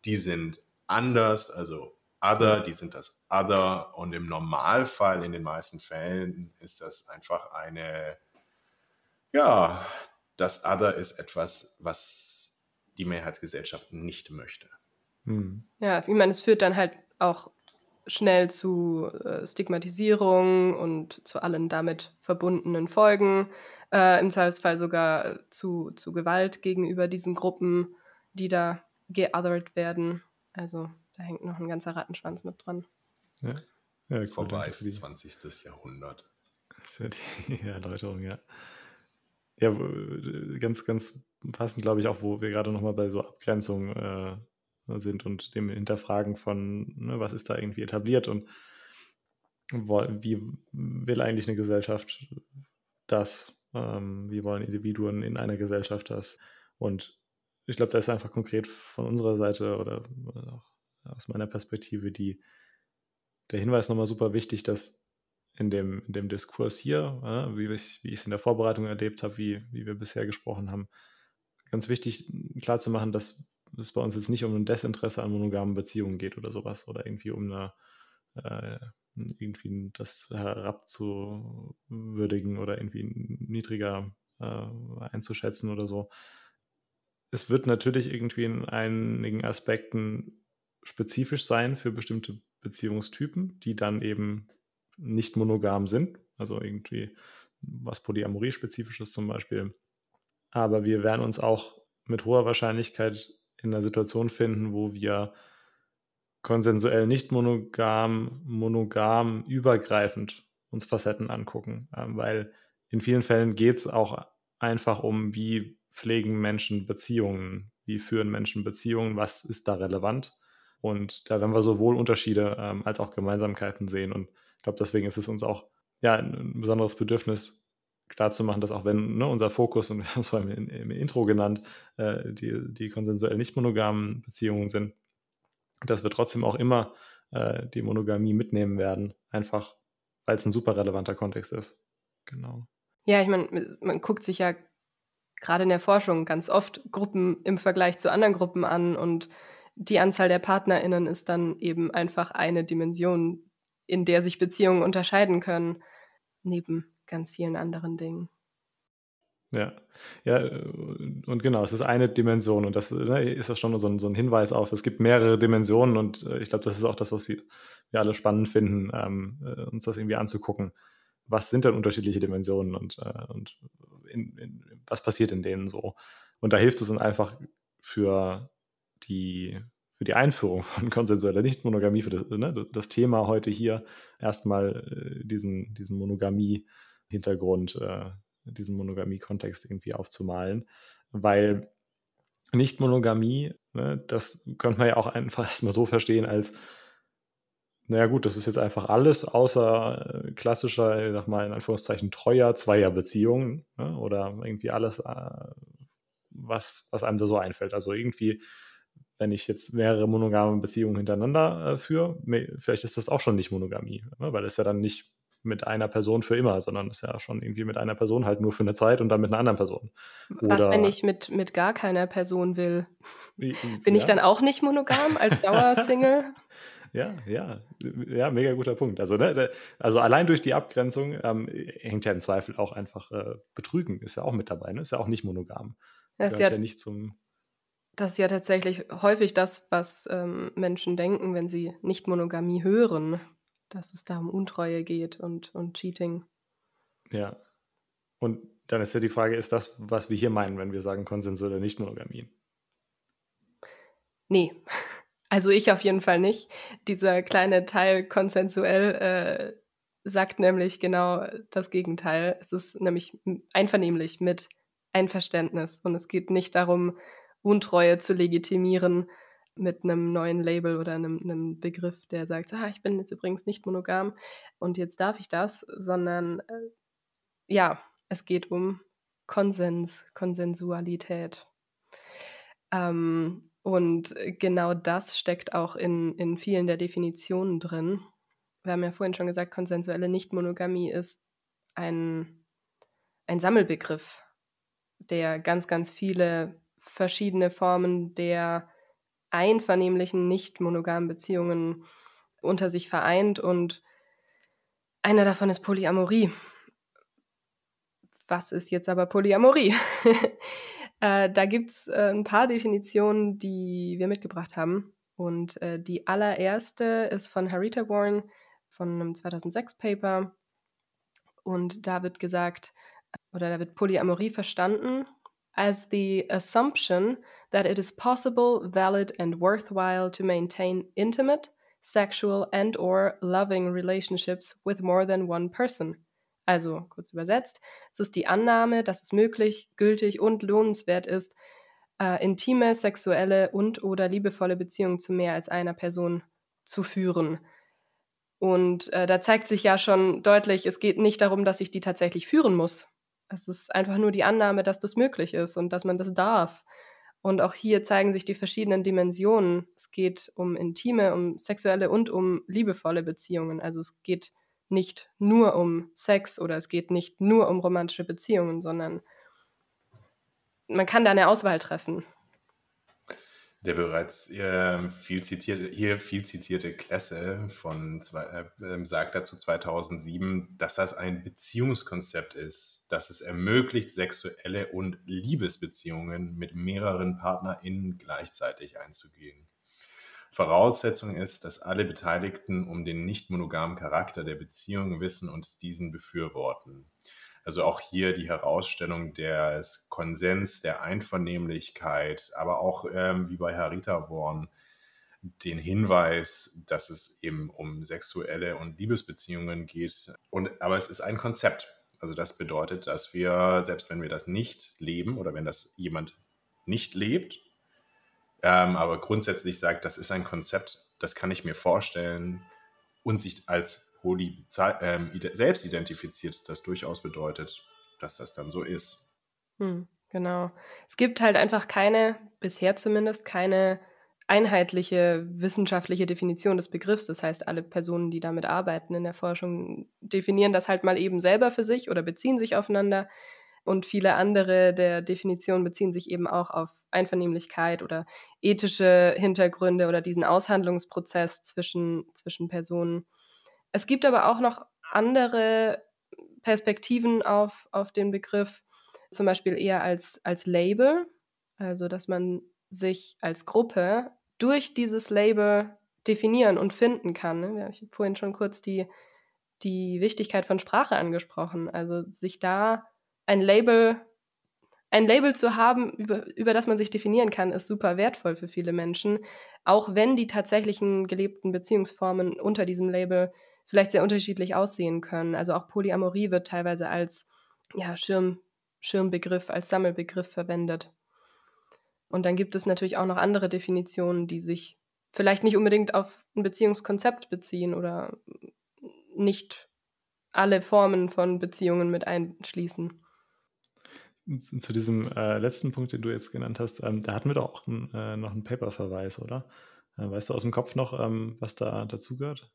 die sind anders, also other, die sind das other. Und im Normalfall, in den meisten Fällen, ist das einfach eine, ja, das other ist etwas, was die Mehrheitsgesellschaft nicht möchte. Hm. Ja, ich meine, es führt dann halt auch schnell zu äh, Stigmatisierung und zu allen damit verbundenen Folgen äh, im Zweifelsfall sogar äh, zu, zu Gewalt gegenüber diesen Gruppen, die da geothered werden. Also da hängt noch ein ganzer Rattenschwanz mit dran. Ja. Ja, cool, Vorbei ist 20. Jahrhundert. Für die Erläuterung, ja. Ja, ganz, ganz passend, glaube ich, auch, wo wir gerade nochmal bei so Abgrenzungen äh, sind und dem Hinterfragen von, ne, was ist da irgendwie etabliert und wie will eigentlich eine Gesellschaft das? Ähm, wie wollen Individuen in einer Gesellschaft das? Und ich glaube, da ist einfach konkret von unserer Seite oder auch aus meiner Perspektive die, der Hinweis nochmal super wichtig, dass in dem, in dem Diskurs hier, äh, wie ich es in der Vorbereitung erlebt habe, wie, wie wir bisher gesprochen haben, ganz wichtig klarzumachen, dass es bei uns jetzt nicht um ein Desinteresse an monogamen Beziehungen geht oder sowas oder irgendwie um eine äh, irgendwie das herabzuwürdigen oder irgendwie niedriger äh, einzuschätzen oder so. Es wird natürlich irgendwie in einigen Aspekten spezifisch sein für bestimmte Beziehungstypen, die dann eben nicht monogam sind. Also irgendwie was Polyamorie-spezifisches zum Beispiel. Aber wir werden uns auch mit hoher Wahrscheinlichkeit in einer Situation finden, wo wir konsensuell nicht monogam, monogam übergreifend uns Facetten angucken, ähm, weil in vielen Fällen geht es auch einfach um, wie pflegen Menschen Beziehungen, wie führen Menschen Beziehungen, was ist da relevant. Und da werden wir sowohl Unterschiede ähm, als auch Gemeinsamkeiten sehen. Und ich glaube, deswegen ist es uns auch ja, ein besonderes Bedürfnis, klarzumachen, dass auch wenn ne, unser Fokus, und wir haben es vorhin im, im Intro genannt, äh, die, die konsensuell nicht monogamen Beziehungen sind, dass wir trotzdem auch immer äh, die Monogamie mitnehmen werden, einfach weil es ein super relevanter Kontext ist. Genau. Ja, ich meine, man guckt sich ja gerade in der Forschung ganz oft Gruppen im Vergleich zu anderen Gruppen an und die Anzahl der PartnerInnen ist dann eben einfach eine Dimension, in der sich Beziehungen unterscheiden können, neben ganz vielen anderen Dingen. Ja, ja, und genau, es ist eine Dimension und das ne, ist ja schon so ein, so ein, Hinweis auf, es gibt mehrere Dimensionen und äh, ich glaube, das ist auch das, was wir, wir alle spannend finden, ähm, äh, uns das irgendwie anzugucken. Was sind denn unterschiedliche Dimensionen und, äh, und in, in, was passiert in denen so? Und da hilft es uns einfach für die, für die Einführung von konsensueller Nichtmonogamie, für das, ne, das Thema heute hier erstmal äh, diesen, diesen Monogamie-Hintergrund äh, diesen Monogamie-Kontext irgendwie aufzumalen, weil Nicht-Monogamie, ne, das könnte man ja auch einfach erstmal so verstehen als, naja gut, das ist jetzt einfach alles außer äh, klassischer, ich sag mal in Anführungszeichen, treuer Zweierbeziehungen ne, oder irgendwie alles, äh, was, was einem da so einfällt. Also irgendwie, wenn ich jetzt mehrere monogame Beziehungen hintereinander äh, führe, vielleicht ist das auch schon nicht Monogamie, ne, weil es ja dann nicht mit einer Person für immer, sondern ist ja schon irgendwie mit einer Person halt nur für eine Zeit und dann mit einer anderen Person. Oder Was, wenn ich mit, mit gar keiner Person will? Bin ja. ich dann auch nicht monogam als Dauersingle? Ja, ja, ja, mega guter Punkt. Also, ne, also allein durch die Abgrenzung ähm, hängt ja im Zweifel auch einfach äh, Betrügen, ist ja auch mit dabei, ne? ist ja auch nicht monogam. Das ist ja, ja, nicht zum. Das ist ja tatsächlich häufig das, was ähm, Menschen denken, wenn sie nicht Monogamie hören dass es da um Untreue geht und, und Cheating. Ja. Und dann ist ja die Frage, ist das, was wir hier meinen, wenn wir sagen konsensuelle Nichtmonogamie? Nee. Also ich auf jeden Fall nicht. Dieser kleine Teil konsensuell äh, sagt nämlich genau das Gegenteil. Es ist nämlich einvernehmlich mit Einverständnis und es geht nicht darum, Untreue zu legitimieren mit einem neuen Label oder einem, einem, Begriff, der sagt, ah, ich bin jetzt übrigens nicht monogam und jetzt darf ich das, sondern äh, ja, es geht um Konsens, Konsensualität. Ähm, und genau das steckt auch in, in vielen der Definitionen drin. Wir haben ja vorhin schon gesagt, konsensuelle Nichtmonogamie ist ein, ein Sammelbegriff, der ganz, ganz viele verschiedene Formen der einvernehmlichen, nicht monogamen Beziehungen unter sich vereint und einer davon ist Polyamorie. Was ist jetzt aber Polyamorie? äh, da gibt es äh, ein paar Definitionen, die wir mitgebracht haben. Und äh, die allererste ist von Harita Warren von einem 2006-Paper. Und da wird gesagt, oder da wird Polyamorie verstanden as the assumption that it is possible, valid, and worthwhile to maintain intimate, sexual and or loving relationships with more than one person. Also, kurz übersetzt, es ist die Annahme, dass es möglich, gültig und lohnenswert ist, äh, intime, sexuelle und oder liebevolle Beziehungen zu mehr als einer Person zu führen. Und äh, da zeigt sich ja schon deutlich, es geht nicht darum, dass ich die tatsächlich führen muss, es ist einfach nur die Annahme, dass das möglich ist und dass man das darf. Und auch hier zeigen sich die verschiedenen Dimensionen. Es geht um intime, um sexuelle und um liebevolle Beziehungen. Also es geht nicht nur um Sex oder es geht nicht nur um romantische Beziehungen, sondern man kann da eine Auswahl treffen. Der bereits äh, viel zitierte, hier viel zitierte Klesse von zwei, äh, sagt dazu 2007, dass das ein Beziehungskonzept ist, dass es ermöglicht, sexuelle und Liebesbeziehungen mit mehreren PartnerInnen gleichzeitig einzugehen. Voraussetzung ist, dass alle Beteiligten um den nicht monogamen Charakter der Beziehung wissen und diesen befürworten. Also auch hier die Herausstellung des Konsens, der Einvernehmlichkeit, aber auch ähm, wie bei Harita Worn den Hinweis, dass es eben um sexuelle und Liebesbeziehungen geht. Und, aber es ist ein Konzept. Also das bedeutet, dass wir, selbst wenn wir das nicht leben oder wenn das jemand nicht lebt, ähm, aber grundsätzlich sagt, das ist ein Konzept, das kann ich mir vorstellen und sich als Poly ähm, selbst identifiziert, das durchaus bedeutet, dass das dann so ist. Hm, genau. Es gibt halt einfach keine, bisher zumindest, keine einheitliche wissenschaftliche Definition des Begriffs. Das heißt, alle Personen, die damit arbeiten in der Forschung, definieren das halt mal eben selber für sich oder beziehen sich aufeinander. Und viele andere der Definitionen beziehen sich eben auch auf Einvernehmlichkeit oder ethische Hintergründe oder diesen Aushandlungsprozess zwischen, zwischen Personen. Es gibt aber auch noch andere Perspektiven auf, auf den Begriff, zum Beispiel eher als, als Label, also dass man sich als Gruppe durch dieses Label definieren und finden kann. Ne? Ich habe vorhin schon kurz die, die Wichtigkeit von Sprache angesprochen. Also sich da ein Label, ein Label zu haben, über, über das man sich definieren kann, ist super wertvoll für viele Menschen. Auch wenn die tatsächlichen gelebten Beziehungsformen unter diesem Label vielleicht sehr unterschiedlich aussehen können. Also auch Polyamorie wird teilweise als ja, Schirm, Schirmbegriff, als Sammelbegriff verwendet. Und dann gibt es natürlich auch noch andere Definitionen, die sich vielleicht nicht unbedingt auf ein Beziehungskonzept beziehen oder nicht alle Formen von Beziehungen mit einschließen. Zu diesem äh, letzten Punkt, den du jetzt genannt hast, ähm, da hatten wir doch auch ein, äh, noch einen Paper-Verweis, oder? Äh, weißt du aus dem Kopf noch, ähm, was da dazugehört?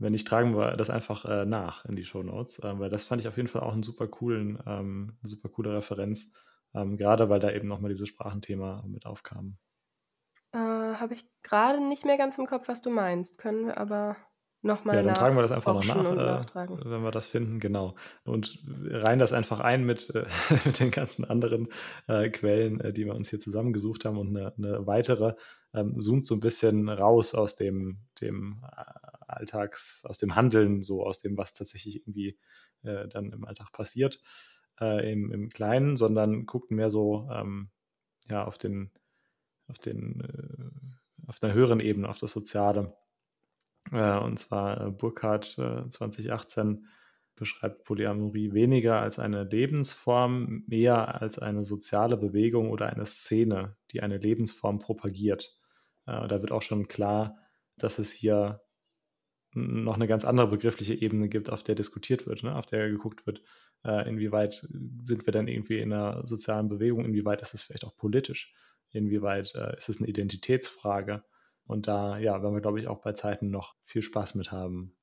Wenn nicht, tragen wir das einfach äh, nach in die Show Notes, äh, weil das fand ich auf jeden Fall auch einen super coolen, ähm, eine super coole Referenz, ähm, gerade weil da eben nochmal dieses Sprachenthema mit aufkam. Äh, Habe ich gerade nicht mehr ganz im Kopf, was du meinst. Können wir aber nochmal Ja, dann tragen wir das einfach noch nach, äh, wenn wir das finden, genau. Und reihen das einfach ein mit, äh, mit den ganzen anderen äh, Quellen, äh, die wir uns hier zusammengesucht haben und eine, eine weitere ähm, zoomt so ein bisschen raus aus dem, dem äh, Alltags, aus dem Handeln, so aus dem, was tatsächlich irgendwie äh, dann im Alltag passiert, im, im Kleinen, sondern guckt mehr so ähm, ja, auf den auf, den, äh, auf einer höheren Ebene, auf das Soziale. Äh, und zwar äh, Burkhardt 2018 beschreibt Polyamorie weniger als eine Lebensform, mehr als eine soziale Bewegung oder eine Szene, die eine Lebensform propagiert. da wird auch schon klar, dass es hier noch eine ganz andere begriffliche Ebene gibt, auf der diskutiert wird, ne? auf der geguckt wird, inwieweit sind wir denn irgendwie in einer sozialen Bewegung, inwieweit ist es vielleicht auch politisch inwieweit äh, ist es eine Identitätsfrage. Und da, ja, werden wir, glaube ich, auch bei Zeiten noch viel Spaß mit haben.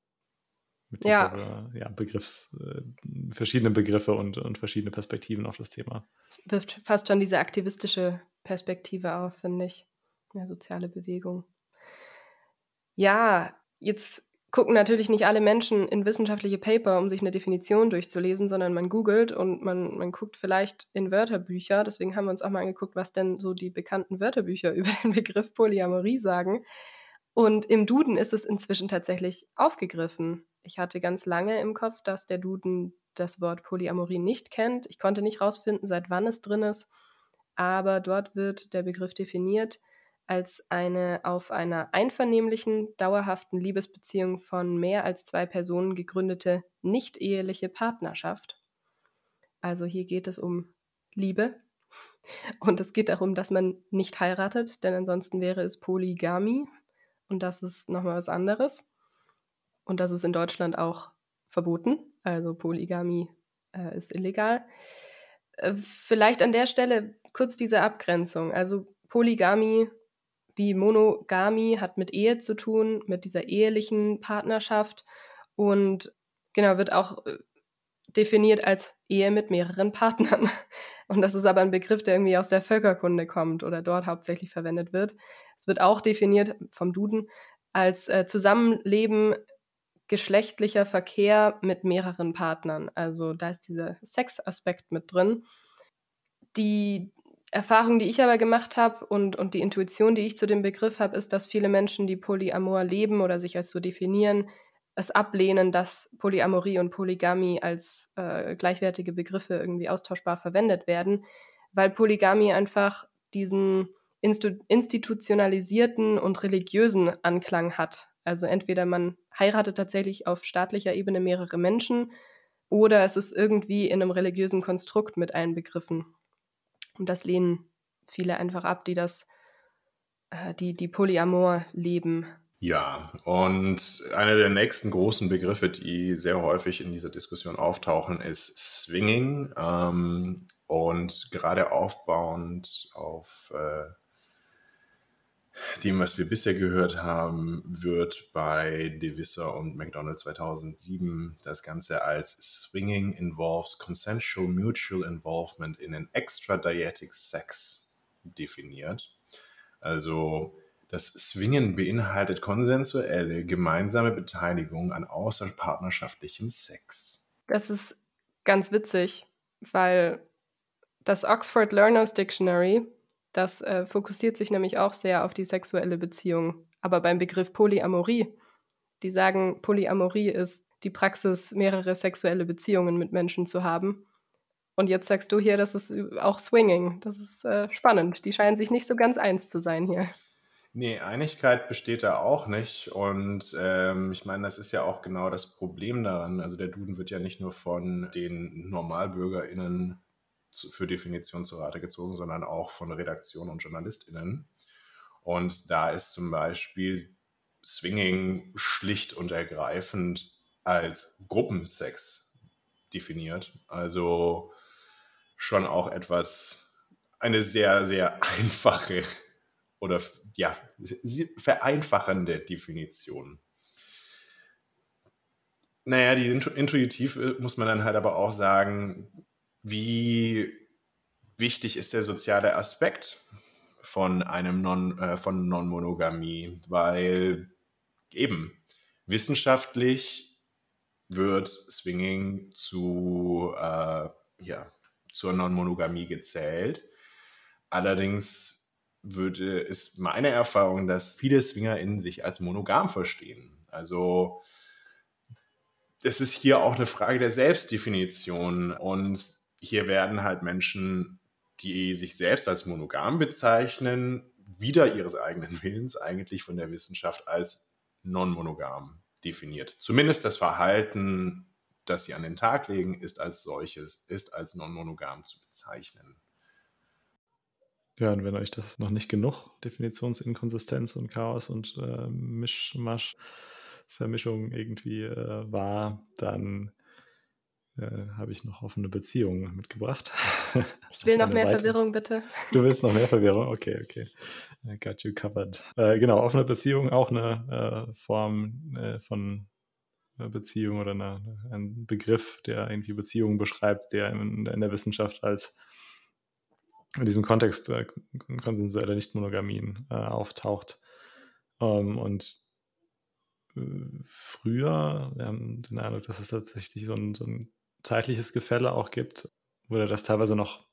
Mit dieser, ja. ja Begriffs, äh, verschiedene Begriffe und, und verschiedene Perspektiven auf das Thema. Wirft fast schon diese aktivistische Perspektive auf, finde ich. Ja, soziale Bewegung. Ja, jetzt gucken natürlich nicht alle Menschen in wissenschaftliche Paper, um sich eine Definition durchzulesen, sondern man googelt und man, man guckt vielleicht in Wörterbücher. Deswegen haben wir uns auch mal angeguckt, was denn so die bekannten Wörterbücher über den Begriff Polyamorie sagen. Und im Duden ist es inzwischen tatsächlich aufgegriffen. Ich hatte ganz lange im Kopf, dass der Duden das Wort Polyamorie nicht kennt. Ich konnte nicht rausfinden, seit wann es drin ist. Aber dort wird der Begriff definiert als eine auf einer einvernehmlichen, dauerhaften Liebesbeziehung von mehr als zwei Personen gegründete nicht-eheliche Partnerschaft. Also hier geht es um Liebe und es geht darum, dass man nicht heiratet, denn ansonsten wäre es Polygamie und das ist nochmal was anderes. Und das ist in Deutschland auch verboten, also Polygamie äh, ist illegal. Äh, vielleicht an der Stelle kurz diese Abgrenzung. Also Polygamie wie Monogamie hat mit Ehe zu tun, mit dieser ehelichen Partnerschaft und genau wird auch äh, definiert als Ehe mit mehreren Partnern. Und das ist aber ein Begriff, der irgendwie aus der Völkerkunde kommt oder dort hauptsächlich verwendet wird. Es wird auch definiert vom Duden als äh, Zusammenleben geschlechtlicher Verkehr mit mehreren Partnern. Also da ist dieser Sexaspekt mit drin. Die Erfahrung, die ich aber gemacht habe und, und die Intuition, die ich zu dem Begriff habe, ist, dass viele Menschen, die Polyamor leben oder sich als so definieren, es ablehnen, dass Polyamorie und Polygamie als äh, gleichwertige Begriffe irgendwie austauschbar verwendet werden, weil Polygamie einfach diesen institutionalisierten und religiösen Anklang hat. Also entweder man heiratet tatsächlich auf staatlicher Ebene mehrere Menschen oder es ist irgendwie in einem religiösen Konstrukt mit einbegriffen. Und das lehnen viele einfach ab, die das, äh, die, die Polyamor leben. Ja, und einer der nächsten großen Begriffe, die sehr häufig in dieser Diskussion auftauchen, ist Swinging. Ähm, und gerade aufbauend auf äh, dem, was wir bisher gehört haben, wird bei Devisser und McDonald 2007 das Ganze als Swinging involves consensual mutual involvement in an extradietic sex definiert. Also das Swingen beinhaltet konsensuelle gemeinsame Beteiligung an außerpartnerschaftlichem Sex. Das ist ganz witzig, weil das Oxford Learners Dictionary das äh, fokussiert sich nämlich auch sehr auf die sexuelle Beziehung. Aber beim Begriff Polyamorie, die sagen, Polyamorie ist die Praxis, mehrere sexuelle Beziehungen mit Menschen zu haben. Und jetzt sagst du hier, das ist auch Swinging. Das ist äh, spannend. Die scheinen sich nicht so ganz eins zu sein hier. Nee, Einigkeit besteht da auch nicht. Und ähm, ich meine, das ist ja auch genau das Problem daran. Also der Duden wird ja nicht nur von den NormalbürgerInnen für Definition zu Rate gezogen, sondern auch von Redaktion und JournalistInnen. Und da ist zum Beispiel Swinging schlicht und ergreifend als Gruppensex definiert. Also schon auch etwas, eine sehr, sehr einfache oder ja, vereinfachende Definition. Naja, die intuitiv äh, muss man dann halt aber auch sagen, wie wichtig ist der soziale Aspekt von einem non, äh, von Non-Monogamie, weil eben wissenschaftlich wird Swinging zu äh, ja, zur Non-Monogamie gezählt. Allerdings würde, ist meine Erfahrung, dass viele SwingerInnen sich als monogam verstehen. Also es ist hier auch eine Frage der Selbstdefinition und hier werden halt Menschen, die sich selbst als monogam bezeichnen, wieder ihres eigenen Willens eigentlich von der Wissenschaft als non-monogam definiert. Zumindest das Verhalten, das sie an den Tag legen, ist als solches, ist als non-monogam zu bezeichnen. Ja, und wenn euch das noch nicht genug Definitionsinkonsistenz und Chaos und äh, Mischmasch, Vermischung irgendwie äh, war, dann äh, habe ich noch offene Beziehungen mitgebracht. Ich will noch mehr weitere... Verwirrung, bitte. Du willst noch mehr Verwirrung? Okay, okay. I got you covered. Äh, genau, offene Beziehung, auch eine äh, Form äh, von Beziehung oder eine, ein Begriff, der irgendwie Beziehungen beschreibt, der in, in der Wissenschaft als in diesem Kontext äh, konsensuelle Nichtmonogamien auftaucht. Ähm, und früher, wir haben den Eindruck, dass es tatsächlich so ein, so ein zeitliches Gefälle auch gibt, wurde das teilweise noch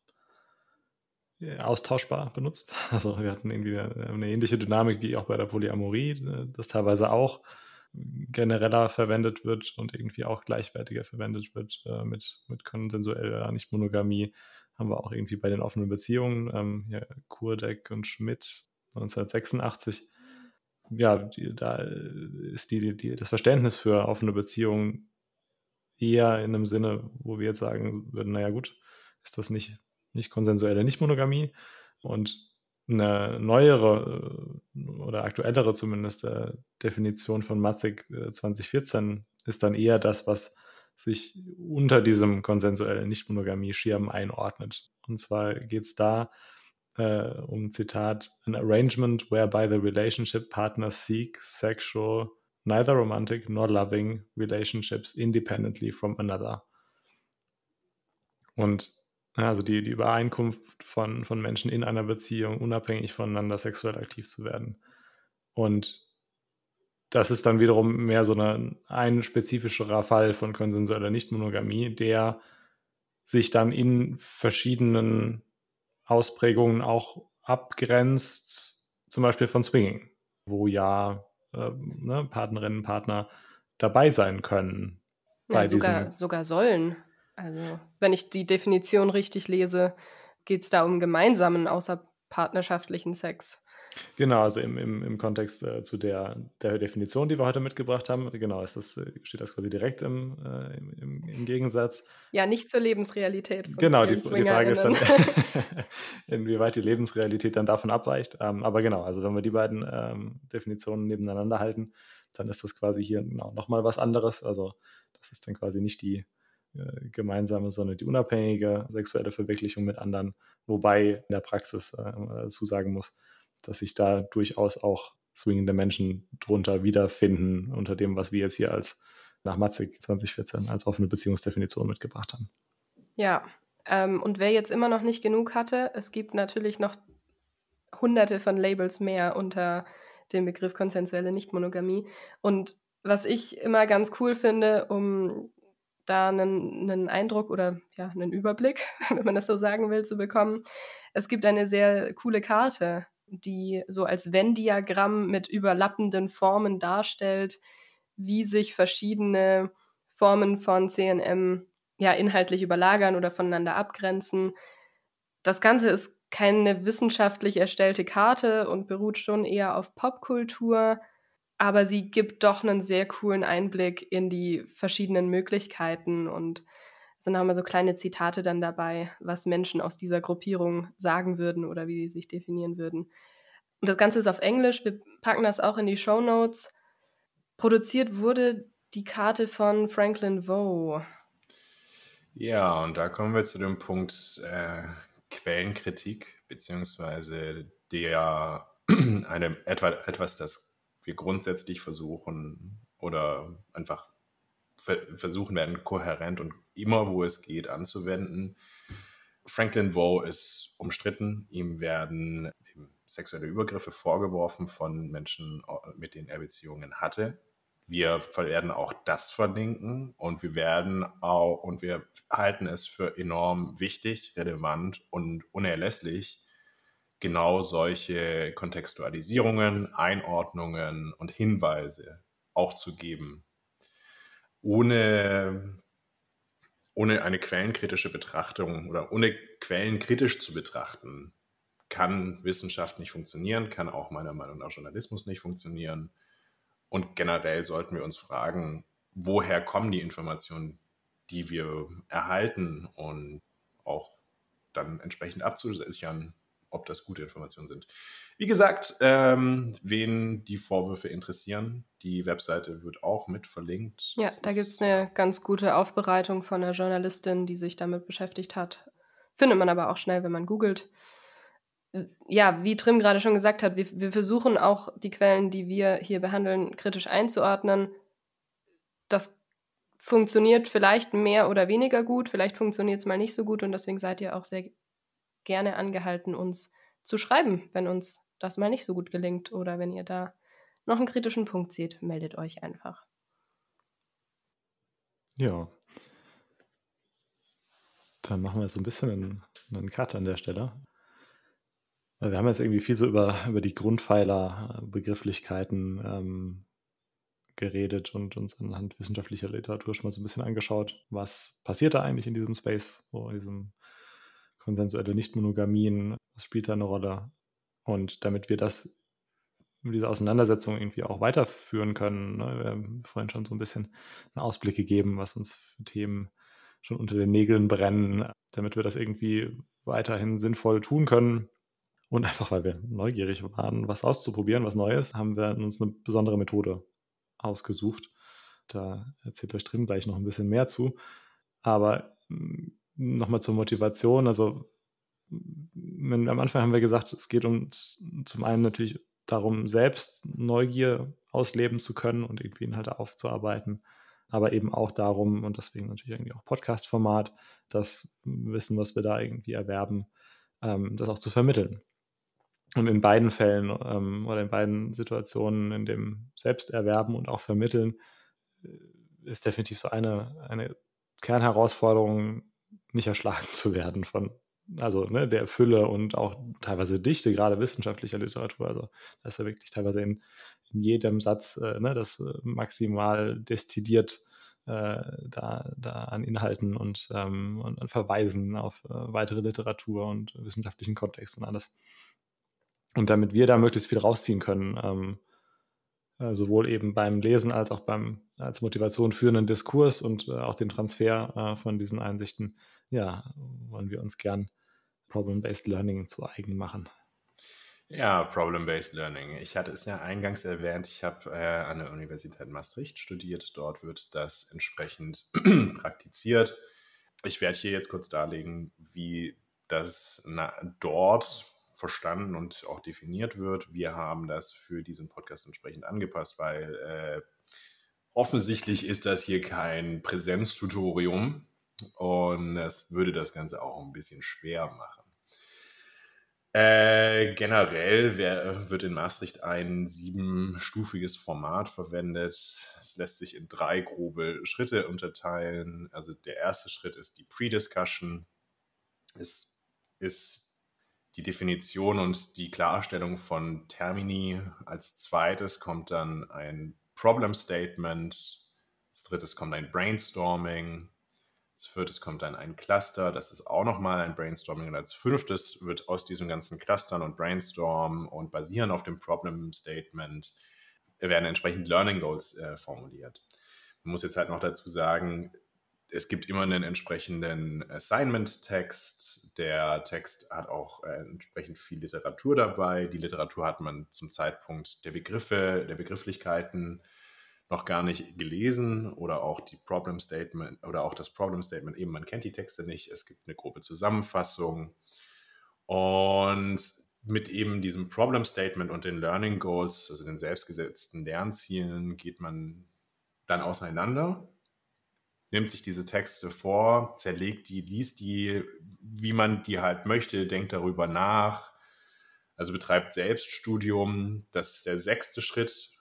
äh, austauschbar benutzt. Also wir hatten irgendwie eine ähnliche Dynamik wie auch bei der Polyamorie, äh, das teilweise auch genereller verwendet wird und irgendwie auch gleichwertiger verwendet wird äh, mit, mit konsensueller Nicht-Monogamie. Haben wir auch irgendwie bei den offenen Beziehungen, ähm, hier Kurdeck und Schmidt 1986. Ja, die, da ist die, die, das Verständnis für offene Beziehungen eher in einem Sinne, wo wir jetzt sagen würden, naja gut, ist das nicht, nicht konsensuelle Nicht-Monogamie und eine neuere äh, oder aktuellere zumindest äh, Definition von Matzig 2014 äh, ist dann eher das, was sich unter diesem konsensuellen Nicht-Monogamie-Schirm einordnet. Und zwar geht es da äh, um Zitat, an arrangement whereby the relationship partners seek sexual neither romantic nor loving relationships independently from another. Und also die, die Übereinkunft von, von Menschen in einer Beziehung, unabhängig voneinander sexuell aktiv zu werden. Und das ist dann wiederum mehr so eine, ein spezifischerer Fall von konsensueller Nichtmonogamie, der sich dann in verschiedenen Ausprägungen auch abgrenzt, zum Beispiel von Swinging, wo ja äh, ne, Partnerinnen Partner dabei sein können. Ja, sogar, sogar sollen. Also, wenn ich die Definition richtig lese, geht es da um gemeinsamen außerpartnerschaftlichen Sex. Genau, also im, im, im Kontext äh, zu der, der Definition, die wir heute mitgebracht haben, genau, ist das, äh, steht das quasi direkt im, äh, im, im, Gegensatz. Ja, nicht zur Lebensrealität. Von genau, die, die Frage ist dann, inwieweit die Lebensrealität dann davon abweicht. Ähm, aber genau, also wenn wir die beiden ähm, Definitionen nebeneinander halten, dann ist das quasi hier genau, nochmal was anderes. Also das ist dann quasi nicht die äh, gemeinsame, sondern die unabhängige sexuelle Verwirklichung mit anderen, wobei in der Praxis äh, dazu sagen muss, dass sich da durchaus auch swingende Menschen drunter wiederfinden, unter dem, was wir jetzt hier als nach Matzig 2014 als offene Beziehungsdefinition mitgebracht haben. Ja, ähm, und wer jetzt immer noch nicht genug hatte, es gibt natürlich noch hunderte von Labels mehr unter dem Begriff konsensuelle Nichtmonogamie. Und was ich immer ganz cool finde, um da einen, einen Eindruck oder ja, einen Überblick, wenn man das so sagen will, zu bekommen, es gibt eine sehr coole Karte, die so als Venn-Diagramm mit überlappenden Formen darstellt, wie sich verschiedene Formen von CNM ja inhaltlich überlagern oder voneinander abgrenzen. Das Ganze ist keine wissenschaftlich erstellte Karte und beruht schon eher auf Popkultur, aber sie gibt doch einen sehr coolen Einblick in die verschiedenen Möglichkeiten und sind haben wir so kleine Zitate dann dabei, was Menschen aus dieser Gruppierung sagen würden oder wie sie sich definieren würden. Und das Ganze ist auf Englisch. Wir packen das auch in die Show Notes. Produziert wurde die Karte von Franklin Vo. Ja, und da kommen wir zu dem Punkt äh, Quellenkritik, beziehungsweise der eine, etwa, etwas, das wir grundsätzlich versuchen oder einfach versuchen werden, kohärent und immer, wo es geht, anzuwenden. Franklin Vo ist umstritten. Ihm werden sexuelle Übergriffe vorgeworfen von Menschen, mit denen er Beziehungen hatte. Wir werden auch das verlinken und wir werden auch und wir halten es für enorm wichtig, relevant und unerlässlich, genau solche Kontextualisierungen, Einordnungen und Hinweise auch zu geben, ohne, ohne eine quellenkritische Betrachtung oder ohne Quellen kritisch zu betrachten, kann Wissenschaft nicht funktionieren, kann auch meiner Meinung nach Journalismus nicht funktionieren. Und generell sollten wir uns fragen, woher kommen die Informationen, die wir erhalten und auch dann entsprechend abzusichern, ob das gute Informationen sind. Wie gesagt, ähm, wen die Vorwürfe interessieren, die Webseite wird auch mit verlinkt. Ja, das da gibt es eine ganz gute Aufbereitung von einer Journalistin, die sich damit beschäftigt hat. Findet man aber auch schnell, wenn man googelt. Ja, wie Trim gerade schon gesagt hat, wir, wir versuchen auch die Quellen, die wir hier behandeln, kritisch einzuordnen. Das funktioniert vielleicht mehr oder weniger gut, vielleicht funktioniert es mal nicht so gut und deswegen seid ihr auch sehr gerne angehalten, uns zu schreiben, wenn uns das mal nicht so gut gelingt oder wenn ihr da noch einen kritischen Punkt seht, meldet euch einfach. Ja. Dann machen wir so ein bisschen einen, einen Cut an der Stelle. Wir haben jetzt irgendwie viel so über, über die Grundpfeiler, Begrifflichkeiten ähm, geredet und uns anhand wissenschaftlicher Literatur schon mal so ein bisschen angeschaut, was passiert da eigentlich in diesem Space, so in diesem konsensuelle Nichtmonogamien, was spielt da eine Rolle? Und damit wir das, diese Auseinandersetzung irgendwie auch weiterführen können, ne, wir haben vorhin schon so ein bisschen einen Ausblick gegeben, was uns für Themen schon unter den Nägeln brennen, damit wir das irgendwie weiterhin sinnvoll tun können. Und einfach, weil wir neugierig waren, was auszuprobieren, was Neues, haben wir uns eine besondere Methode ausgesucht. Da erzählt euch drin gleich noch ein bisschen mehr zu. Aber nochmal zur Motivation. Also wenn, am Anfang haben wir gesagt, es geht uns zum einen natürlich darum, selbst Neugier ausleben zu können und irgendwie Inhalte aufzuarbeiten, aber eben auch darum, und deswegen natürlich irgendwie auch Podcast-Format, das Wissen, was wir da irgendwie erwerben, ähm, das auch zu vermitteln. Und in beiden Fällen ähm, oder in beiden Situationen, in dem Selbsterwerben und auch Vermitteln, äh, ist definitiv so eine, eine Kernherausforderung, nicht erschlagen zu werden von, also ne, der Fülle und auch teilweise Dichte, gerade wissenschaftlicher Literatur. Also da ist ja wirklich teilweise in, in jedem Satz äh, ne, das äh, maximal destilliert äh, da, da an Inhalten und, ähm, und an Verweisen auf äh, weitere Literatur und wissenschaftlichen Kontext und alles. Und damit wir da möglichst viel rausziehen können, ähm, äh, sowohl eben beim Lesen als auch beim als Motivation führenden Diskurs und äh, auch den Transfer äh, von diesen Einsichten, ja, wollen wir uns gern Problem-Based Learning zu eigen machen. Ja, Problem-Based Learning. Ich hatte es ja eingangs erwähnt, ich habe äh, an der Universität Maastricht studiert. Dort wird das entsprechend praktiziert. Ich werde hier jetzt kurz darlegen, wie das na, dort verstanden und auch definiert wird. Wir haben das für diesen Podcast entsprechend angepasst, weil äh, offensichtlich ist das hier kein Präsenztutorium und das würde das Ganze auch ein bisschen schwer machen. Äh, generell wär, wird in Maastricht ein siebenstufiges Format verwendet. Es lässt sich in drei grobe Schritte unterteilen. Also der erste Schritt ist die Pre-Discussion. Es ist die Definition und die Klarstellung von Termini. Als zweites kommt dann ein Problem Statement. Als drittes kommt ein Brainstorming. Als viertes kommt dann ein Cluster, das ist auch nochmal ein Brainstorming. Und als fünftes wird aus diesem ganzen Clustern und Brainstorm und basieren auf dem Problem Statement werden entsprechend Learning Goals äh, formuliert. Man muss jetzt halt noch dazu sagen, es gibt immer einen entsprechenden Assignment-Text. Der Text hat auch äh, entsprechend viel Literatur dabei. Die Literatur hat man zum Zeitpunkt der Begriffe, der Begrifflichkeiten noch gar nicht gelesen oder auch die Problem Statement oder auch das Problem Statement eben, man kennt die Texte nicht, es gibt eine grobe Zusammenfassung und mit eben diesem Problem Statement und den Learning Goals, also den selbstgesetzten Lernzielen, geht man dann auseinander, nimmt sich diese Texte vor, zerlegt die, liest die, wie man die halt möchte, denkt darüber nach, also betreibt Selbststudium. Das ist der sechste Schritt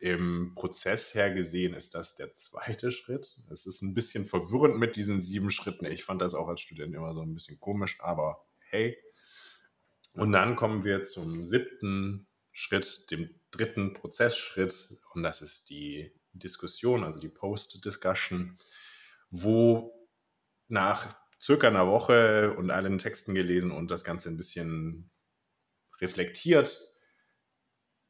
im Prozess her gesehen ist das der zweite Schritt. Es ist ein bisschen verwirrend mit diesen sieben Schritten. Ich fand das auch als Student immer so ein bisschen komisch, aber hey. Und dann kommen wir zum siebten Schritt, dem dritten Prozessschritt, und das ist die Diskussion, also die Post-Discussion, wo nach circa einer Woche und allen Texten gelesen und das Ganze ein bisschen reflektiert,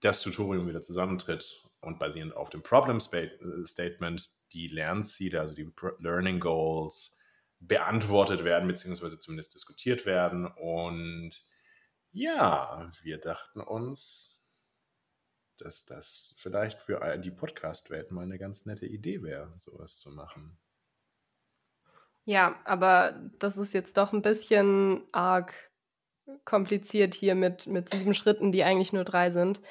das Tutorium wieder zusammentritt und basierend auf dem Problem Statement die Lernziele, also die Learning Goals, beantwortet werden, beziehungsweise zumindest diskutiert werden. Und ja, wir dachten uns, dass das vielleicht für die Podcast-Welt mal eine ganz nette Idee wäre, sowas zu machen. Ja, aber das ist jetzt doch ein bisschen arg kompliziert hier mit, mit sieben Schritten, die eigentlich nur drei sind.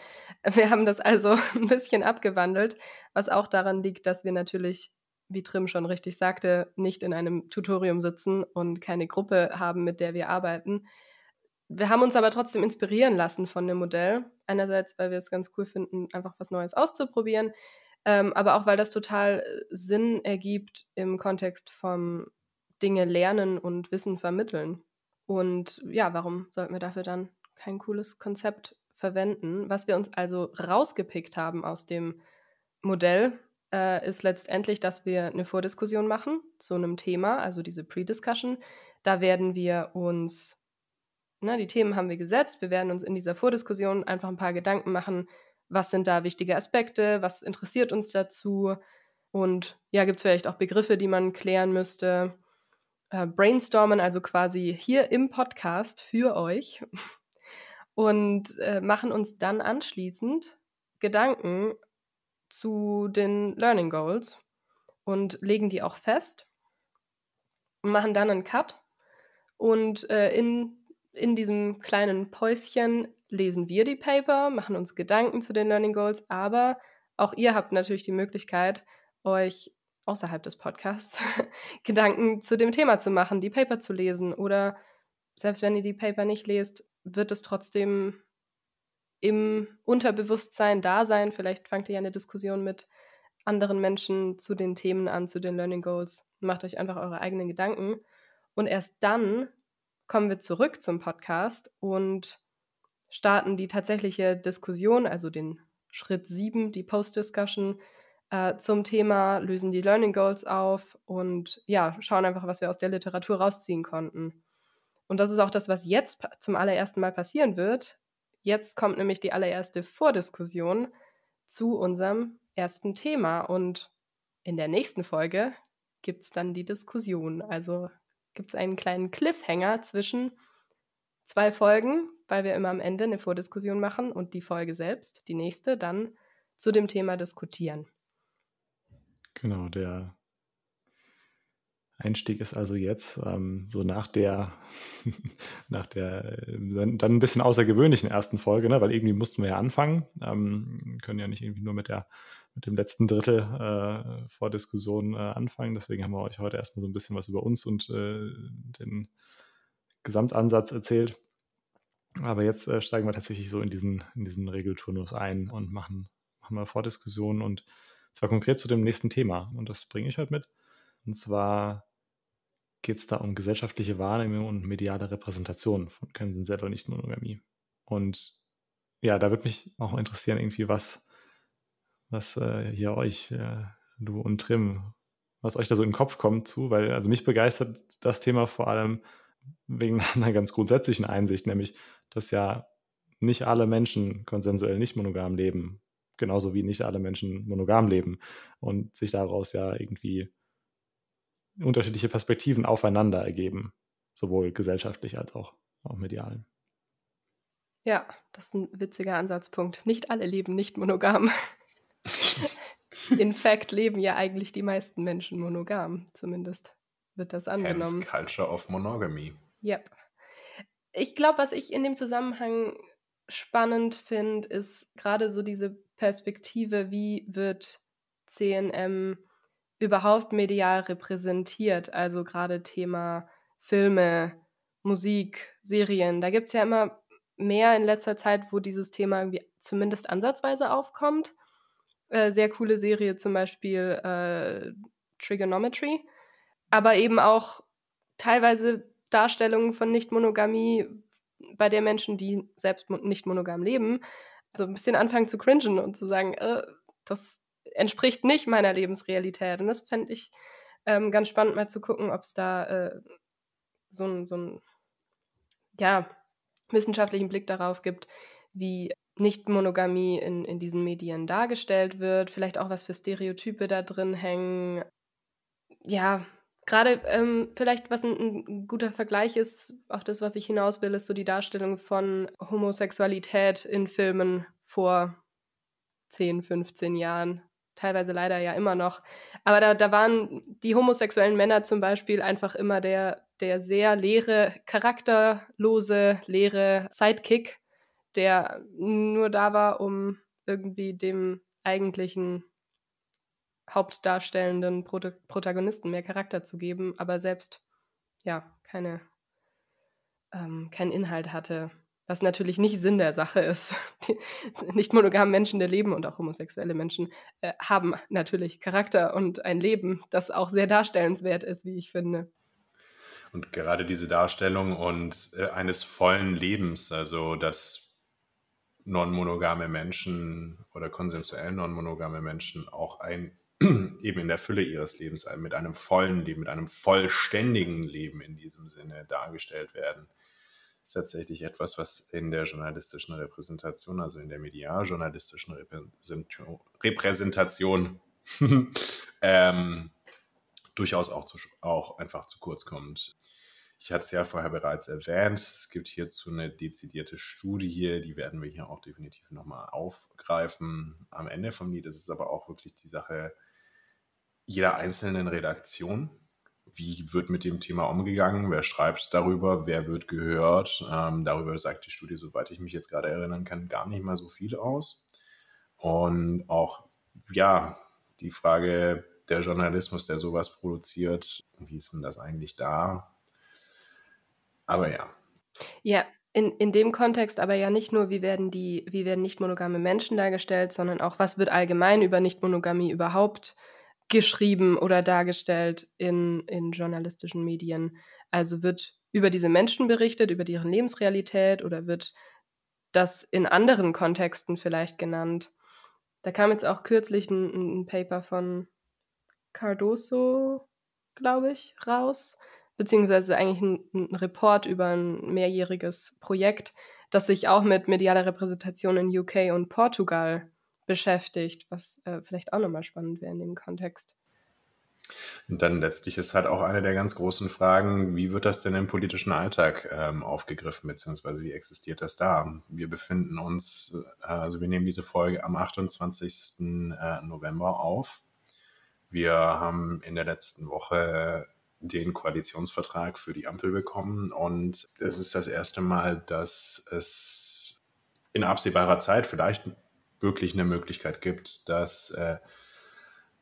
Wir haben das also ein bisschen abgewandelt, was auch daran liegt, dass wir natürlich, wie Trim schon richtig sagte, nicht in einem Tutorium sitzen und keine Gruppe haben, mit der wir arbeiten. Wir haben uns aber trotzdem inspirieren lassen von dem Modell. Einerseits, weil wir es ganz cool finden, einfach was Neues auszuprobieren, ähm, aber auch, weil das total äh, Sinn ergibt im Kontext vom Dinge lernen und Wissen vermitteln. Und ja, warum sollten wir dafür dann kein cooles Konzept verwenden? Was wir uns also rausgepickt haben aus dem Modell, äh, ist letztendlich, dass wir eine Vordiskussion machen zu einem Thema, also diese Pre-Discussion. Da werden wir uns, na, die Themen haben wir gesetzt, wir werden uns in dieser Vordiskussion einfach ein paar Gedanken machen, was sind da wichtige Aspekte, was interessiert uns dazu und ja, gibt es vielleicht auch Begriffe, die man klären müsste äh, brainstormen, also quasi hier im Podcast für euch und äh, machen uns dann anschließend Gedanken zu den Learning Goals und legen die auch fest und machen dann einen Cut und äh, in, in diesem kleinen Päuschen lesen wir die Paper, machen uns Gedanken zu den Learning Goals, aber auch ihr habt natürlich die Möglichkeit, euch außerhalb des Podcasts Gedanken zu dem Thema zu machen, die Paper zu lesen oder selbst wenn ihr die Paper nicht lest, wird es trotzdem im Unterbewusstsein da sein. Vielleicht fangt ihr ja eine Diskussion mit anderen Menschen zu den Themen an, zu den Learning Goals. Macht euch einfach eure eigenen Gedanken. Und erst dann kommen wir zurück zum Podcast und starten die tatsächliche Diskussion, also den Schritt 7, die Post-Discussion, äh, zum Thema, lösen die Learning Goals auf und ja, schauen einfach, was wir aus der Literatur rausziehen konnten. Und das ist auch das, was jetzt zum allerersten Mal passieren wird. Jetzt kommt nämlich die allererste Vordiskussion zu unserem ersten Thema. Und in der nächsten Folge gibt es dann die Diskussion. Also gibt es einen kleinen Cliffhanger zwischen zwei Folgen, weil wir immer am Ende eine Vordiskussion machen und die Folge selbst, die nächste, dann zu dem Thema diskutieren. Genau, der Einstieg ist also jetzt ähm, so nach der, nach der äh, dann, dann, ein bisschen außergewöhnlichen ersten Folge, ne? weil irgendwie mussten wir ja anfangen. Ähm, können ja nicht irgendwie nur mit der mit dem letzten Drittel äh, vor Diskussion äh, anfangen. Deswegen haben wir euch heute erstmal so ein bisschen was über uns und äh, den Gesamtansatz erzählt. Aber jetzt äh, steigen wir tatsächlich so in diesen, in diesen Regelturnus ein und machen, machen wir Vordiskussionen und zwar konkret zu dem nächsten Thema. Und das bringe ich heute mit. Und zwar geht es da um gesellschaftliche Wahrnehmung und mediale Repräsentation von Konsensell und Nicht-Monogamie. Und ja, da würde mich auch interessieren, irgendwie, was, was äh, hier euch, äh, du und Trim, was euch da so in den Kopf kommt zu, weil also mich begeistert das Thema vor allem wegen einer ganz grundsätzlichen Einsicht, nämlich, dass ja nicht alle Menschen konsensuell nicht monogam leben, genauso wie nicht alle Menschen monogam leben und sich daraus ja irgendwie unterschiedliche Perspektiven aufeinander ergeben, sowohl gesellschaftlich als auch, auch medial. Ja, das ist ein witziger Ansatzpunkt. Nicht alle leben nicht monogam. In fact leben ja eigentlich die meisten Menschen monogam, zumindest wird das angenommen. Hence Culture of Monogamy. Yep. Ich glaube, was ich in dem Zusammenhang spannend finde, ist gerade so diese Perspektive, wie wird CNM überhaupt medial repräsentiert? Also gerade Thema Filme, Musik, Serien. Da gibt es ja immer mehr in letzter Zeit, wo dieses Thema irgendwie zumindest ansatzweise aufkommt. Äh, sehr coole Serie zum Beispiel äh, Trigonometry, aber eben auch teilweise Darstellungen von Nicht-Monogamie bei der Menschen, die selbst nicht monogam leben, so ein bisschen anfangen zu cringen und zu sagen, äh, das entspricht nicht meiner Lebensrealität. Und das fände ich ähm, ganz spannend, mal zu gucken, ob es da äh, so einen so ja, wissenschaftlichen Blick darauf gibt, wie Nicht-Monogamie in, in diesen Medien dargestellt wird, vielleicht auch was für Stereotype da drin hängen. Ja, gerade ähm, vielleicht, was ein, ein, guter Vergleich ist, auch das, was ich hinaus will, ist so die Darstellung von Homosexualität in Filmen vor 10, 15 Jahren teilweise leider ja immer noch. Aber da, da waren die homosexuellen Männer zum Beispiel einfach immer der, der sehr leere, charakterlose, leere Sidekick, der nur da war, um irgendwie dem eigentlichen hauptdarstellenden Pro Protagonisten mehr Charakter zu geben, aber selbst ja keine ähm, keinen Inhalt hatte. Was natürlich nicht Sinn der Sache ist. Die nicht monogame Menschen, der leben und auch homosexuelle Menschen äh, haben natürlich Charakter und ein Leben, das auch sehr darstellenswert ist, wie ich finde. Und gerade diese Darstellung und äh, eines vollen Lebens, also dass non-monogame Menschen oder konsensuell non-monogame Menschen auch ein eben in der Fülle ihres Lebens mit einem vollen Leben, mit einem vollständigen Leben in diesem Sinne dargestellt werden ist tatsächlich etwas, was in der journalistischen Repräsentation, also in der medialjournalistischen Repräsentation ähm, durchaus auch, zu, auch einfach zu kurz kommt. Ich hatte es ja vorher bereits erwähnt, es gibt hierzu eine dezidierte Studie, die werden wir hier auch definitiv nochmal aufgreifen am Ende vom Lied. Das ist aber auch wirklich die Sache jeder einzelnen Redaktion wie wird mit dem Thema umgegangen, wer schreibt darüber, wer wird gehört. Ähm, darüber sagt die Studie, soweit ich mich jetzt gerade erinnern kann, gar nicht mal so viel aus. Und auch, ja, die Frage der Journalismus, der sowas produziert, wie ist denn das eigentlich da? Aber ja. Ja, in, in dem Kontext aber ja nicht nur, wie werden die, wie werden nicht monogame Menschen dargestellt, sondern auch, was wird allgemein über Nicht-Monogamie überhaupt äh, geschrieben oder dargestellt in, in journalistischen Medien. Also wird über diese Menschen berichtet, über deren Lebensrealität oder wird das in anderen Kontexten vielleicht genannt. Da kam jetzt auch kürzlich ein, ein Paper von Cardoso, glaube ich, raus, beziehungsweise eigentlich ein, ein Report über ein mehrjähriges Projekt, das sich auch mit medialer Repräsentation in UK und Portugal beschäftigt, was äh, vielleicht auch nochmal spannend wäre in dem Kontext. Und dann letztlich ist halt auch eine der ganz großen Fragen, wie wird das denn im politischen Alltag ähm, aufgegriffen, beziehungsweise wie existiert das da? Wir befinden uns, äh, also wir nehmen diese Folge am 28. Äh, November auf. Wir haben in der letzten Woche den Koalitionsvertrag für die Ampel bekommen. Und es ist das erste Mal, dass es in absehbarer Zeit vielleicht wirklich eine Möglichkeit gibt, dass äh,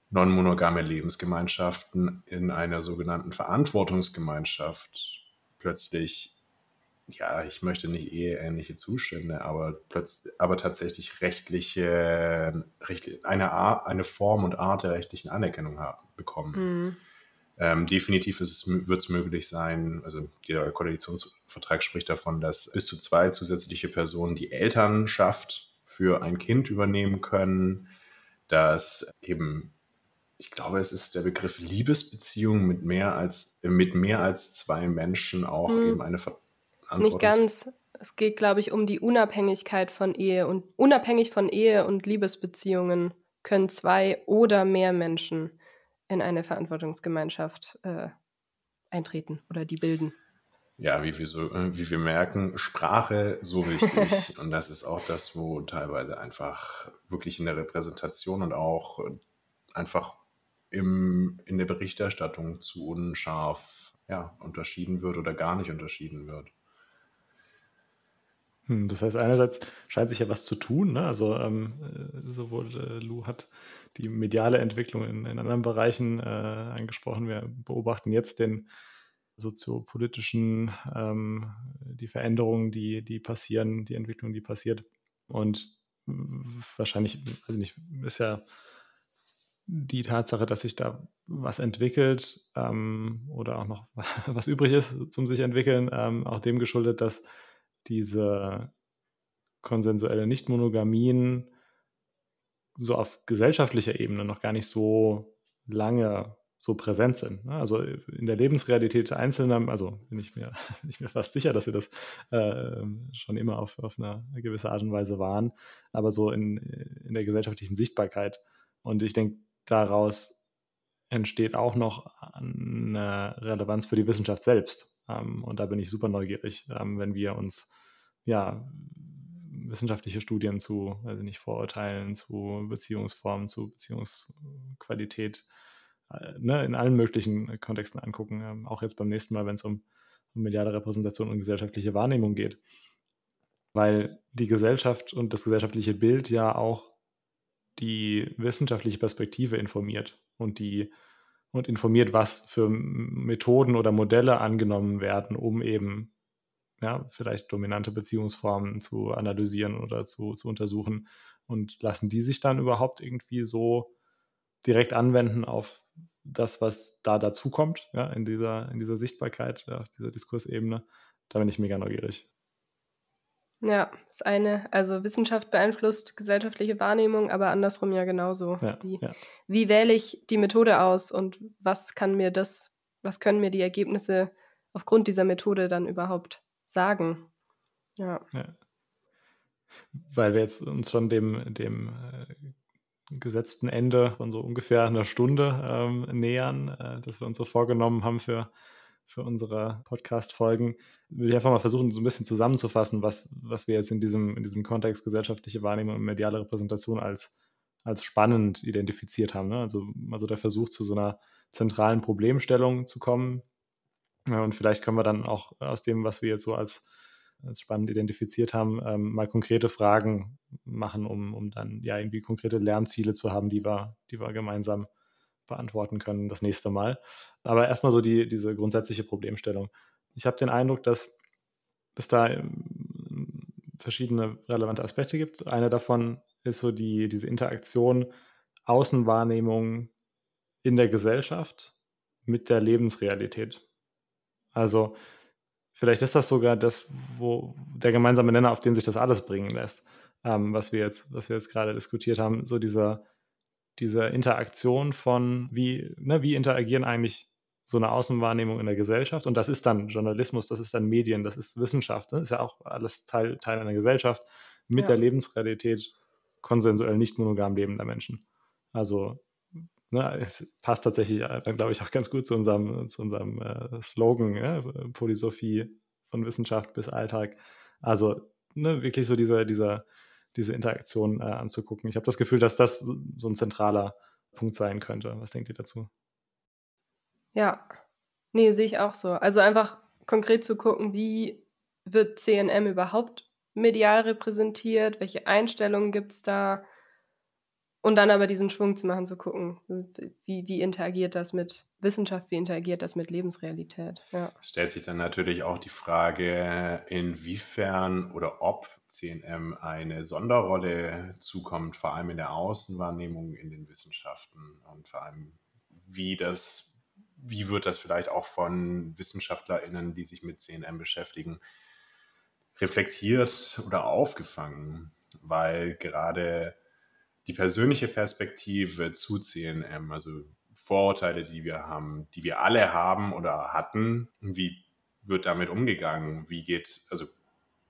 non-monogame Lebensgemeinschaften in einer sogenannten Verantwortungsgemeinschaft plötzlich, ja, ich möchte nicht eheähnliche Zustände, aber, plötzlich, aber tatsächlich rechtliche, eine, Art, eine Form und Art der rechtlichen Anerkennung haben, bekommen. Mhm. Ähm, definitiv wird es möglich sein, also der Koalitionsvertrag spricht davon, dass bis zu zwei zusätzliche Personen die Elternschaft für ein Kind übernehmen können, dass eben, ich glaube, es ist der Begriff Liebesbeziehung mit mehr als, mit mehr als zwei Menschen auch hm. eben eine Verantwortung. Nicht ganz. Es geht, glaube ich, um die Unabhängigkeit von Ehe und unabhängig von Ehe und Liebesbeziehungen können zwei oder mehr Menschen in eine Verantwortungsgemeinschaft äh, eintreten oder die bilden. Ja, wie wir, so, äh, wie wir merken, Sprache so wichtig. und das ist auch das, wo teilweise einfach wirklich in der Repräsentation und auch einfach im, in der Berichterstattung zu unscharf ja, unterschieden wird oder gar nicht unterschieden wird. Hm, das heißt, einerseits scheint sich ja was zu tun. Ne? Also ähm, äh, sowohl äh, Lou hat die mediale Entwicklung in, in anderen Bereichen äh, angesprochen. Wir beobachten jetzt den soziopolitischen, ähm, die Veränderungen, die, die passieren, die Entwicklung, die passiert. Und wahrscheinlich, also nicht, ist ja die Tatsache, dass sich da was entwickelt ähm, oder auch noch was übrig ist zum sich entwickeln, ähm, auch dem geschuldet, dass diese konsensuelle Nichtmonogamien so auf gesellschaftlicher Ebene noch gar nicht so lange so präsent sind. Ne? Also in der Lebensrealität Einzelner, also bin ich mir, bin ich mir fast sicher, dass sie das äh, schon immer auf, auf eine gewisse Art und Weise waren, aber so in, in der gesellschaftlichen Sichtbarkeit. Und ich denke, daraus entsteht auch noch eine Relevanz für die Wissenschaft selbst. Ähm, und da bin ich super neugierig, ähm, wenn wir uns ja wissenschaftliche Studien zu, also nicht Vorurteilen, zu Beziehungsformen, zu Beziehungsqualität, äh, ne, in allen möglichen Kontexten angucken. Ähm, auch jetzt beim nächsten Mal, wenn es um, um mediale Repräsentation und gesellschaftliche Wahrnehmung geht. Weil die Gesellschaft und das gesellschaftliche Bild ja auch die wissenschaftliche Perspektive informiert und die und informiert, was für Methoden oder Modelle angenommen werden, um eben ja, vielleicht dominante Beziehungsformen zu analysieren oder zu, zu untersuchen und lassen die sich dann überhaupt irgendwie so direkt anwenden auf das, was da dazukommt, ja, in dieser, in dieser Sichtbarkeit, ja, auf dieser Diskursebene. Da bin ich mega neugierig. Ja, das eine, also Wissenschaft beeinflusst gesellschaftliche Wahrnehmung, aber andersrum ja genauso. Ja, wie, ja. wie wähle ich die Methode aus und was kann mir das, was können mir die Ergebnisse aufgrund dieser Methode dann überhaupt sagen. Ja. ja. Weil wir jetzt uns schon dem, dem äh, gesetzten Ende von so ungefähr einer Stunde ähm, nähern, äh, das wir uns so vorgenommen haben für, für unsere Podcast-Folgen, würde ich einfach mal versuchen, so ein bisschen zusammenzufassen, was, was wir jetzt in diesem, in diesem Kontext gesellschaftliche Wahrnehmung und mediale Repräsentation als, als spannend identifiziert haben. Ne? Also, also der Versuch, zu so einer zentralen Problemstellung zu kommen, und vielleicht können wir dann auch aus dem, was wir jetzt so als, als spannend identifiziert haben, ähm, mal konkrete Fragen machen, um, um dann ja irgendwie konkrete Lernziele zu haben, die wir, die wir gemeinsam beantworten können das nächste Mal. Aber erstmal so die, diese grundsätzliche Problemstellung. Ich habe den Eindruck, dass es da ähm, verschiedene relevante Aspekte gibt. Einer davon ist so die, diese Interaktion Außenwahrnehmung in der Gesellschaft mit der Lebensrealität. Also vielleicht ist das sogar das, wo der gemeinsame Nenner, auf den sich das alles bringen lässt, ähm, was wir jetzt, was wir jetzt gerade diskutiert haben, so dieser, diese Interaktion von wie, ne, wie interagieren eigentlich so eine Außenwahrnehmung in der Gesellschaft und das ist dann Journalismus, das ist dann Medien, das ist Wissenschaft, das ist ja auch alles Teil, Teil einer Gesellschaft mit ja. der Lebensrealität konsensuell nicht monogam lebender Menschen. Also ne, es passt tatsächlich äh, dann, glaube ich, auch ganz gut zu unserem, zu unserem äh, Slogan, ja, Polysophie von Wissenschaft bis Alltag. Also ne, wirklich so diese, diese, diese Interaktion äh, anzugucken. Ich habe das Gefühl, dass das so ein zentraler Punkt sein könnte. Was denkt ihr dazu? Ja, Nee, sehe ich auch so. Also einfach konkret zu gucken, wie wird CNM überhaupt medial repräsentiert, welche Einstellungen gibt es da und dann aber diesen Schwung zu machen, zu gucken, wie, wie interagiert das mit Wissenschaft, wie interagiert das mit Lebensrealität. Ja. Stellt sich dann natürlich auch die Frage, inwiefern oder ob CNM eine Sonderrolle zukommt, vor allem in der Außenwahrnehmung in den Wissenschaften und vor allem, wie das wie wird das vielleicht auch von WissenschaftlerInnen, die sich mit CNM beschäftigen, reflektiert oder aufgefangen? Weil gerade die persönliche Perspektive zu CNM, also Vorurteile, die wir haben, die wir alle haben oder hatten, wie wird damit umgegangen? Wie geht, also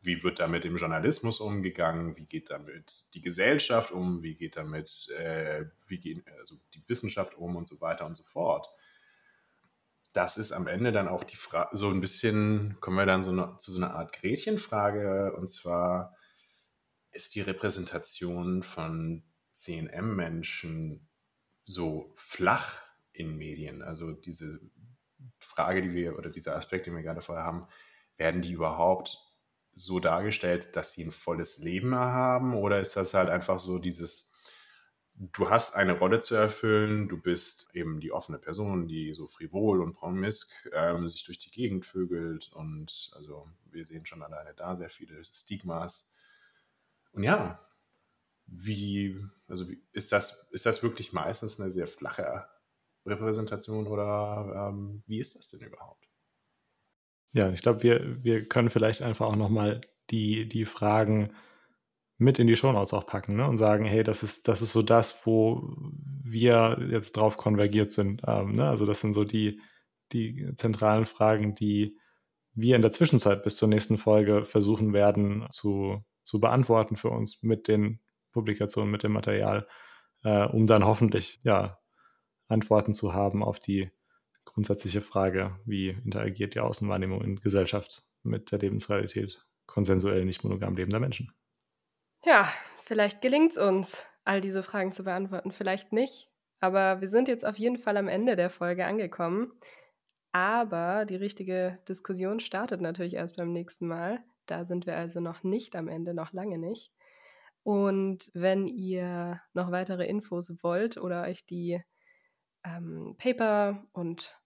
wie wird damit im Journalismus umgegangen? Wie geht damit die Gesellschaft um? Wie geht damit äh, wie geht, also die Wissenschaft um und so weiter und so fort? das ist am Ende dann auch die Frage, so ein bisschen, kommen wir dann so eine, zu so einer Art Gretchenfrage, und zwar ist die Repräsentation von CNM-Menschen so flach in Medien? Also diese Frage, die wir, oder dieser Aspekt, den wir gerade vorher haben, werden die überhaupt so dargestellt, dass sie ein volles Leben haben? Oder ist das halt einfach so dieses du hast eine Rolle zu erfüllen, du bist eben die offene Person, die so frivol und promisk ähm, sich durch die Gegend vögelt und also wir sehen schon alleine da sehr viele Stigmas. Und ja, wie, also wie, ist, das, ist das wirklich meistens eine sehr flache Repräsentation oder ähm, wie ist das denn überhaupt? Ja, ich glaube, wir, wir können vielleicht einfach auch nochmal die, die Fragen mit in die Shownotes auch packen ne? und sagen, hey, das ist, das ist so das, wo wir jetzt drauf konvergiert sind. Ähm, ne? Also das sind so die, die zentralen Fragen, die wir in der Zwischenzeit bis zur nächsten Folge versuchen werden zu, zu beantworten für uns mit den Publikationen, mit dem Material, äh, um dann hoffentlich ja, Antworten zu haben auf die grundsätzliche Frage, wie interagiert die Außenwahrnehmung in Gesellschaft mit der Lebensrealität konsensuell nicht monogam lebender Menschen. Ja, vielleicht gelingt es uns, all diese Fragen zu beantworten, vielleicht nicht. Aber wir sind jetzt auf jeden Fall am Ende der Folge angekommen. Aber die richtige Diskussion startet natürlich erst beim nächsten Mal. Da sind wir also noch nicht am Ende, noch lange nicht. Und wenn ihr noch weitere Infos wollt oder euch die ähm, Paper und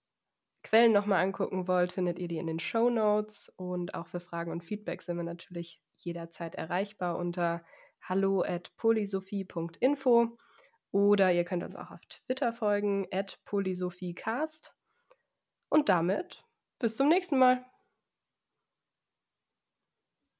Quellen nochmal angucken wollt, findet ihr die in den Show Notes. Und auch für Fragen und Feedback sind wir natürlich jederzeit erreichbar unter hallo at polysophie.info oder ihr könnt uns auch auf Twitter folgen at polysophiecast. Und damit bis zum nächsten Mal.